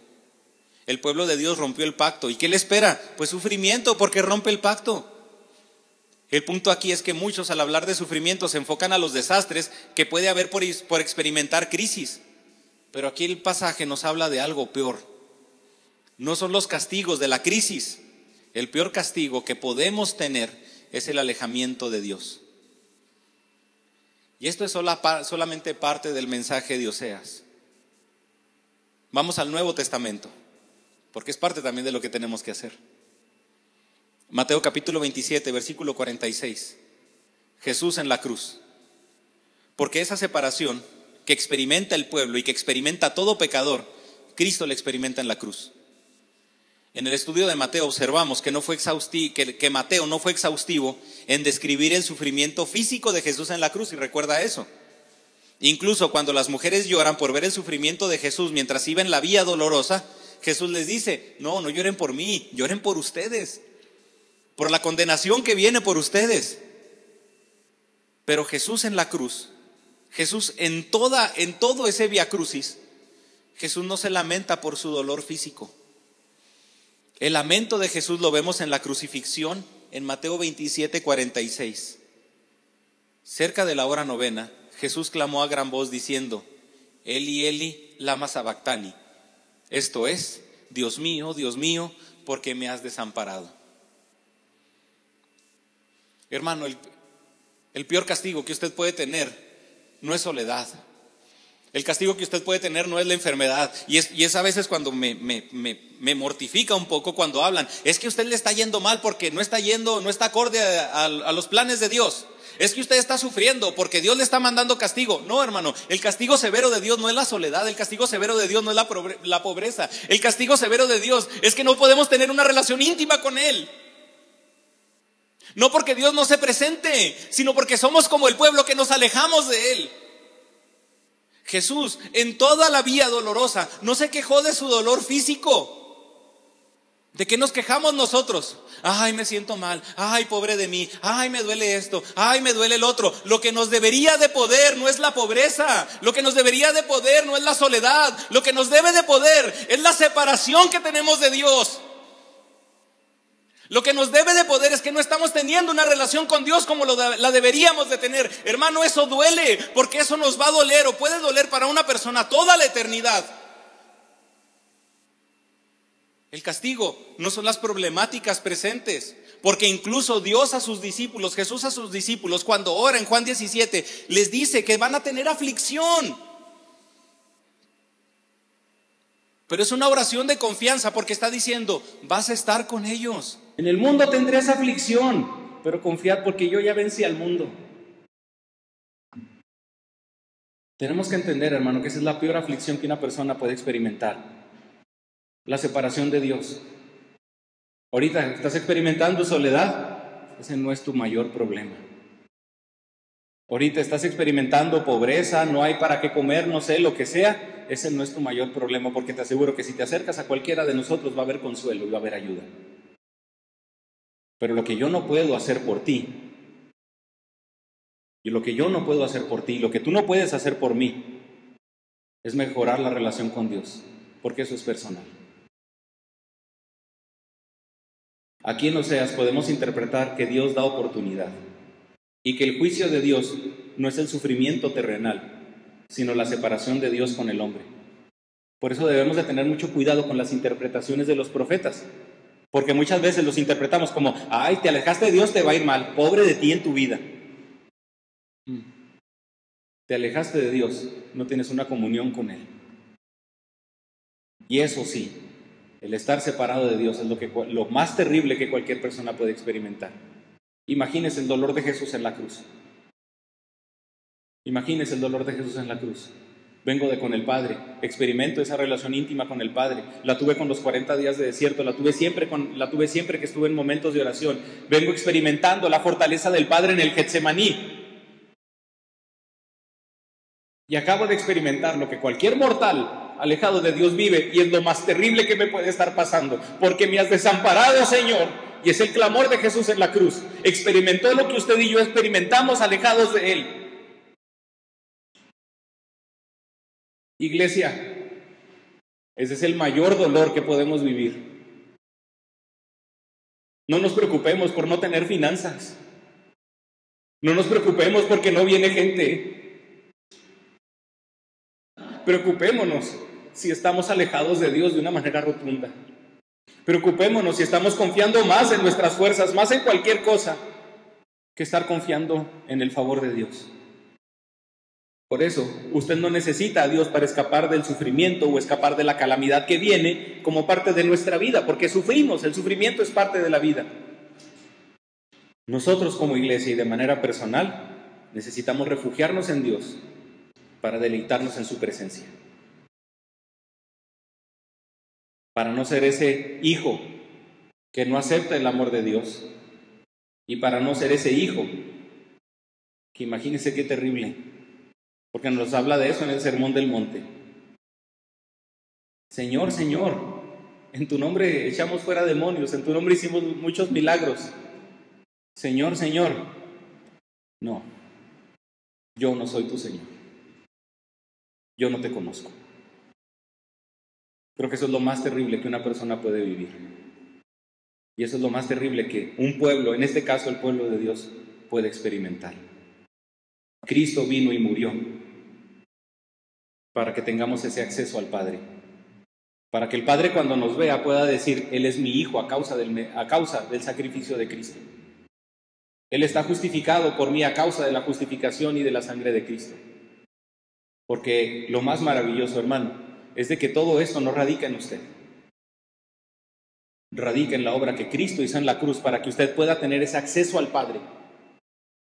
El pueblo de Dios rompió el pacto. ¿Y qué le espera? Pues sufrimiento porque rompe el pacto. El punto aquí es que muchos al hablar de sufrimiento se enfocan a los desastres que puede haber por, por experimentar crisis. Pero aquí el pasaje nos habla de algo peor. No son los castigos de la crisis. El peor castigo que podemos tener es el alejamiento de Dios. Y esto es solamente parte del mensaje de Oseas. Vamos al Nuevo Testamento, porque es parte también de lo que tenemos que hacer. Mateo capítulo 27, versículo 46. Jesús en la cruz. Porque esa separación que experimenta el pueblo y que experimenta todo pecador, Cristo la experimenta en la cruz. En el estudio de Mateo observamos que, no fue que, que Mateo no fue exhaustivo en describir el sufrimiento físico de Jesús en la cruz, y recuerda eso. Incluso cuando las mujeres lloran por ver el sufrimiento de Jesús mientras iba en la vía dolorosa, Jesús les dice, no, no lloren por mí, lloren por ustedes por la condenación que viene por ustedes. Pero Jesús en la cruz, Jesús en toda en todo ese via crucis, Jesús no se lamenta por su dolor físico. El lamento de Jesús lo vemos en la crucifixión en Mateo 27, 46. Cerca de la hora novena, Jesús clamó a gran voz diciendo, Eli, Eli, lama sabactani. Esto es, Dios mío, Dios mío, ¿por qué me has desamparado? Hermano, el, peor castigo que usted puede tener no es soledad. El castigo que usted puede tener no es la enfermedad. Y es, y es a veces cuando me, me, mortifica un poco cuando hablan. Es que usted le está yendo mal porque no está yendo, no está acorde a, los planes de Dios. Es que usted está sufriendo porque Dios le está mandando castigo. No, hermano, el castigo severo de Dios no es la soledad, el castigo severo de Dios no es la, la pobreza. El castigo severo de Dios es que no podemos tener una relación íntima con Él. No porque Dios no se presente, sino porque somos como el pueblo que nos alejamos de Él. Jesús, en toda la vía dolorosa, no se quejó de su dolor físico. ¿De qué nos quejamos nosotros? Ay, me siento mal. Ay, pobre de mí. Ay, me duele esto. Ay, me duele el otro. Lo que nos debería de poder no es la pobreza. Lo que nos debería de poder no es la soledad. Lo que nos debe de poder es la separación que tenemos de Dios. Lo que nos debe de poder es que no estamos teniendo una relación con Dios como la deberíamos de tener. Hermano, eso duele, porque eso nos va a doler o puede doler para una persona toda la eternidad. El castigo no son las problemáticas presentes, porque incluso Dios a sus discípulos, Jesús a sus discípulos, cuando ora en Juan 17, les dice que van a tener aflicción. Pero es una oración de confianza porque está diciendo, vas a estar con ellos. En el mundo tendréis aflicción, pero confiad porque yo ya vencí al mundo. Tenemos que entender, hermano, que esa es la peor aflicción que una persona puede experimentar. La separación de Dios. Ahorita estás experimentando soledad, ese no es tu mayor problema. Ahorita estás experimentando pobreza, no hay para qué comer, no sé, lo que sea, ese no es tu mayor problema, porque te aseguro que si te acercas a cualquiera de nosotros va a haber consuelo y va a haber ayuda. Pero lo que yo no puedo hacer por ti, y lo que yo no puedo hacer por ti, lo que tú no puedes hacer por mí, es mejorar la relación con Dios, porque eso es personal. Aquí en Oseas podemos interpretar que Dios da oportunidad y que el juicio de Dios no es el sufrimiento terrenal, sino la separación de Dios con el hombre. Por eso debemos de tener mucho cuidado con las interpretaciones de los profetas, porque muchas veces los interpretamos como, ay, te alejaste de Dios, te va a ir mal, pobre de ti en tu vida. Mm. Te alejaste de Dios, no tienes una comunión con Él. Y eso sí, el estar separado de Dios es lo, que, lo más terrible que cualquier persona puede experimentar. Imagínese el dolor de Jesús en la cruz. Imagínese el dolor de Jesús en la cruz. Vengo de con el Padre, experimento esa relación íntima con el Padre. La tuve con los 40 días de desierto, la tuve siempre con, la tuve siempre que estuve en momentos de oración. Vengo experimentando la fortaleza del Padre en el Getsemaní. Y acabo de experimentar lo que cualquier mortal alejado de Dios vive y es lo más terrible que me puede estar pasando, porque me has desamparado, Señor. Y es el clamor de Jesús en la cruz. Experimentó lo que usted y yo experimentamos alejados de Él. Iglesia, Ese es el mayor dolor que podemos vivir. No nos preocupemos por no tener finanzas. No nos preocupemos porque no viene gente. Preocupémonos si estamos alejados de Dios de una manera rotunda. Preocupémonos si estamos confiando más en nuestras fuerzas, más en cualquier cosa, que estar confiando en el favor de Dios. Por eso, usted no necesita a Dios para escapar del sufrimiento o escapar de la calamidad que viene como parte de nuestra vida, porque sufrimos, el sufrimiento es parte de la vida. Nosotros como iglesia y de manera personal necesitamos refugiarnos en Dios para deleitarnos en su presencia. Para no ser ese hijo que no acepta el amor de Dios y para no ser ese hijo que imagínese qué terrible porque nos habla de eso en el Sermón del Monte. Señor, Señor, en tu nombre echamos fuera demonios, en tu nombre hicimos muchos milagros. Señor, Señor. No, yo no soy tu Señor. Yo no te conozco. Creo que eso es lo más terrible que una persona puede vivir. Y eso es lo más terrible que un pueblo, en este caso el pueblo de Dios, puede experimentar. Cristo vino y murió para que tengamos ese acceso al Padre. Para que el Padre cuando nos vea pueda decir, Él es mi Hijo a causa del, a causa del sacrificio de Cristo. Él está justificado por mí a causa de la justificación y de la sangre de Cristo. Porque lo más maravilloso, hermano, es de que todo esto no radica en usted. Radica en la obra que Cristo hizo en la cruz para que usted pueda tener ese acceso al Padre.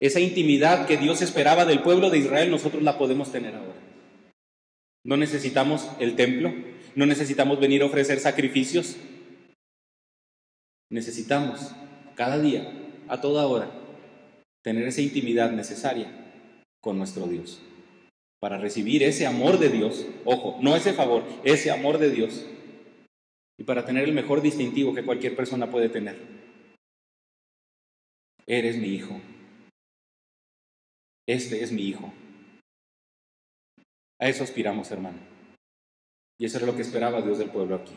Esa intimidad que Dios esperaba del pueblo de Israel, nosotros la podemos tener ahora. No necesitamos el templo, no necesitamos venir a ofrecer sacrificios. Necesitamos cada día, a toda hora, tener esa intimidad necesaria con nuestro Dios para recibir ese amor de Dios, ojo, no ese favor, ese amor de Dios, y para tener el mejor distintivo que cualquier persona puede tener. Eres mi hijo. Este es mi hijo. A eso aspiramos, hermano. Y eso era lo que esperaba Dios del pueblo aquí.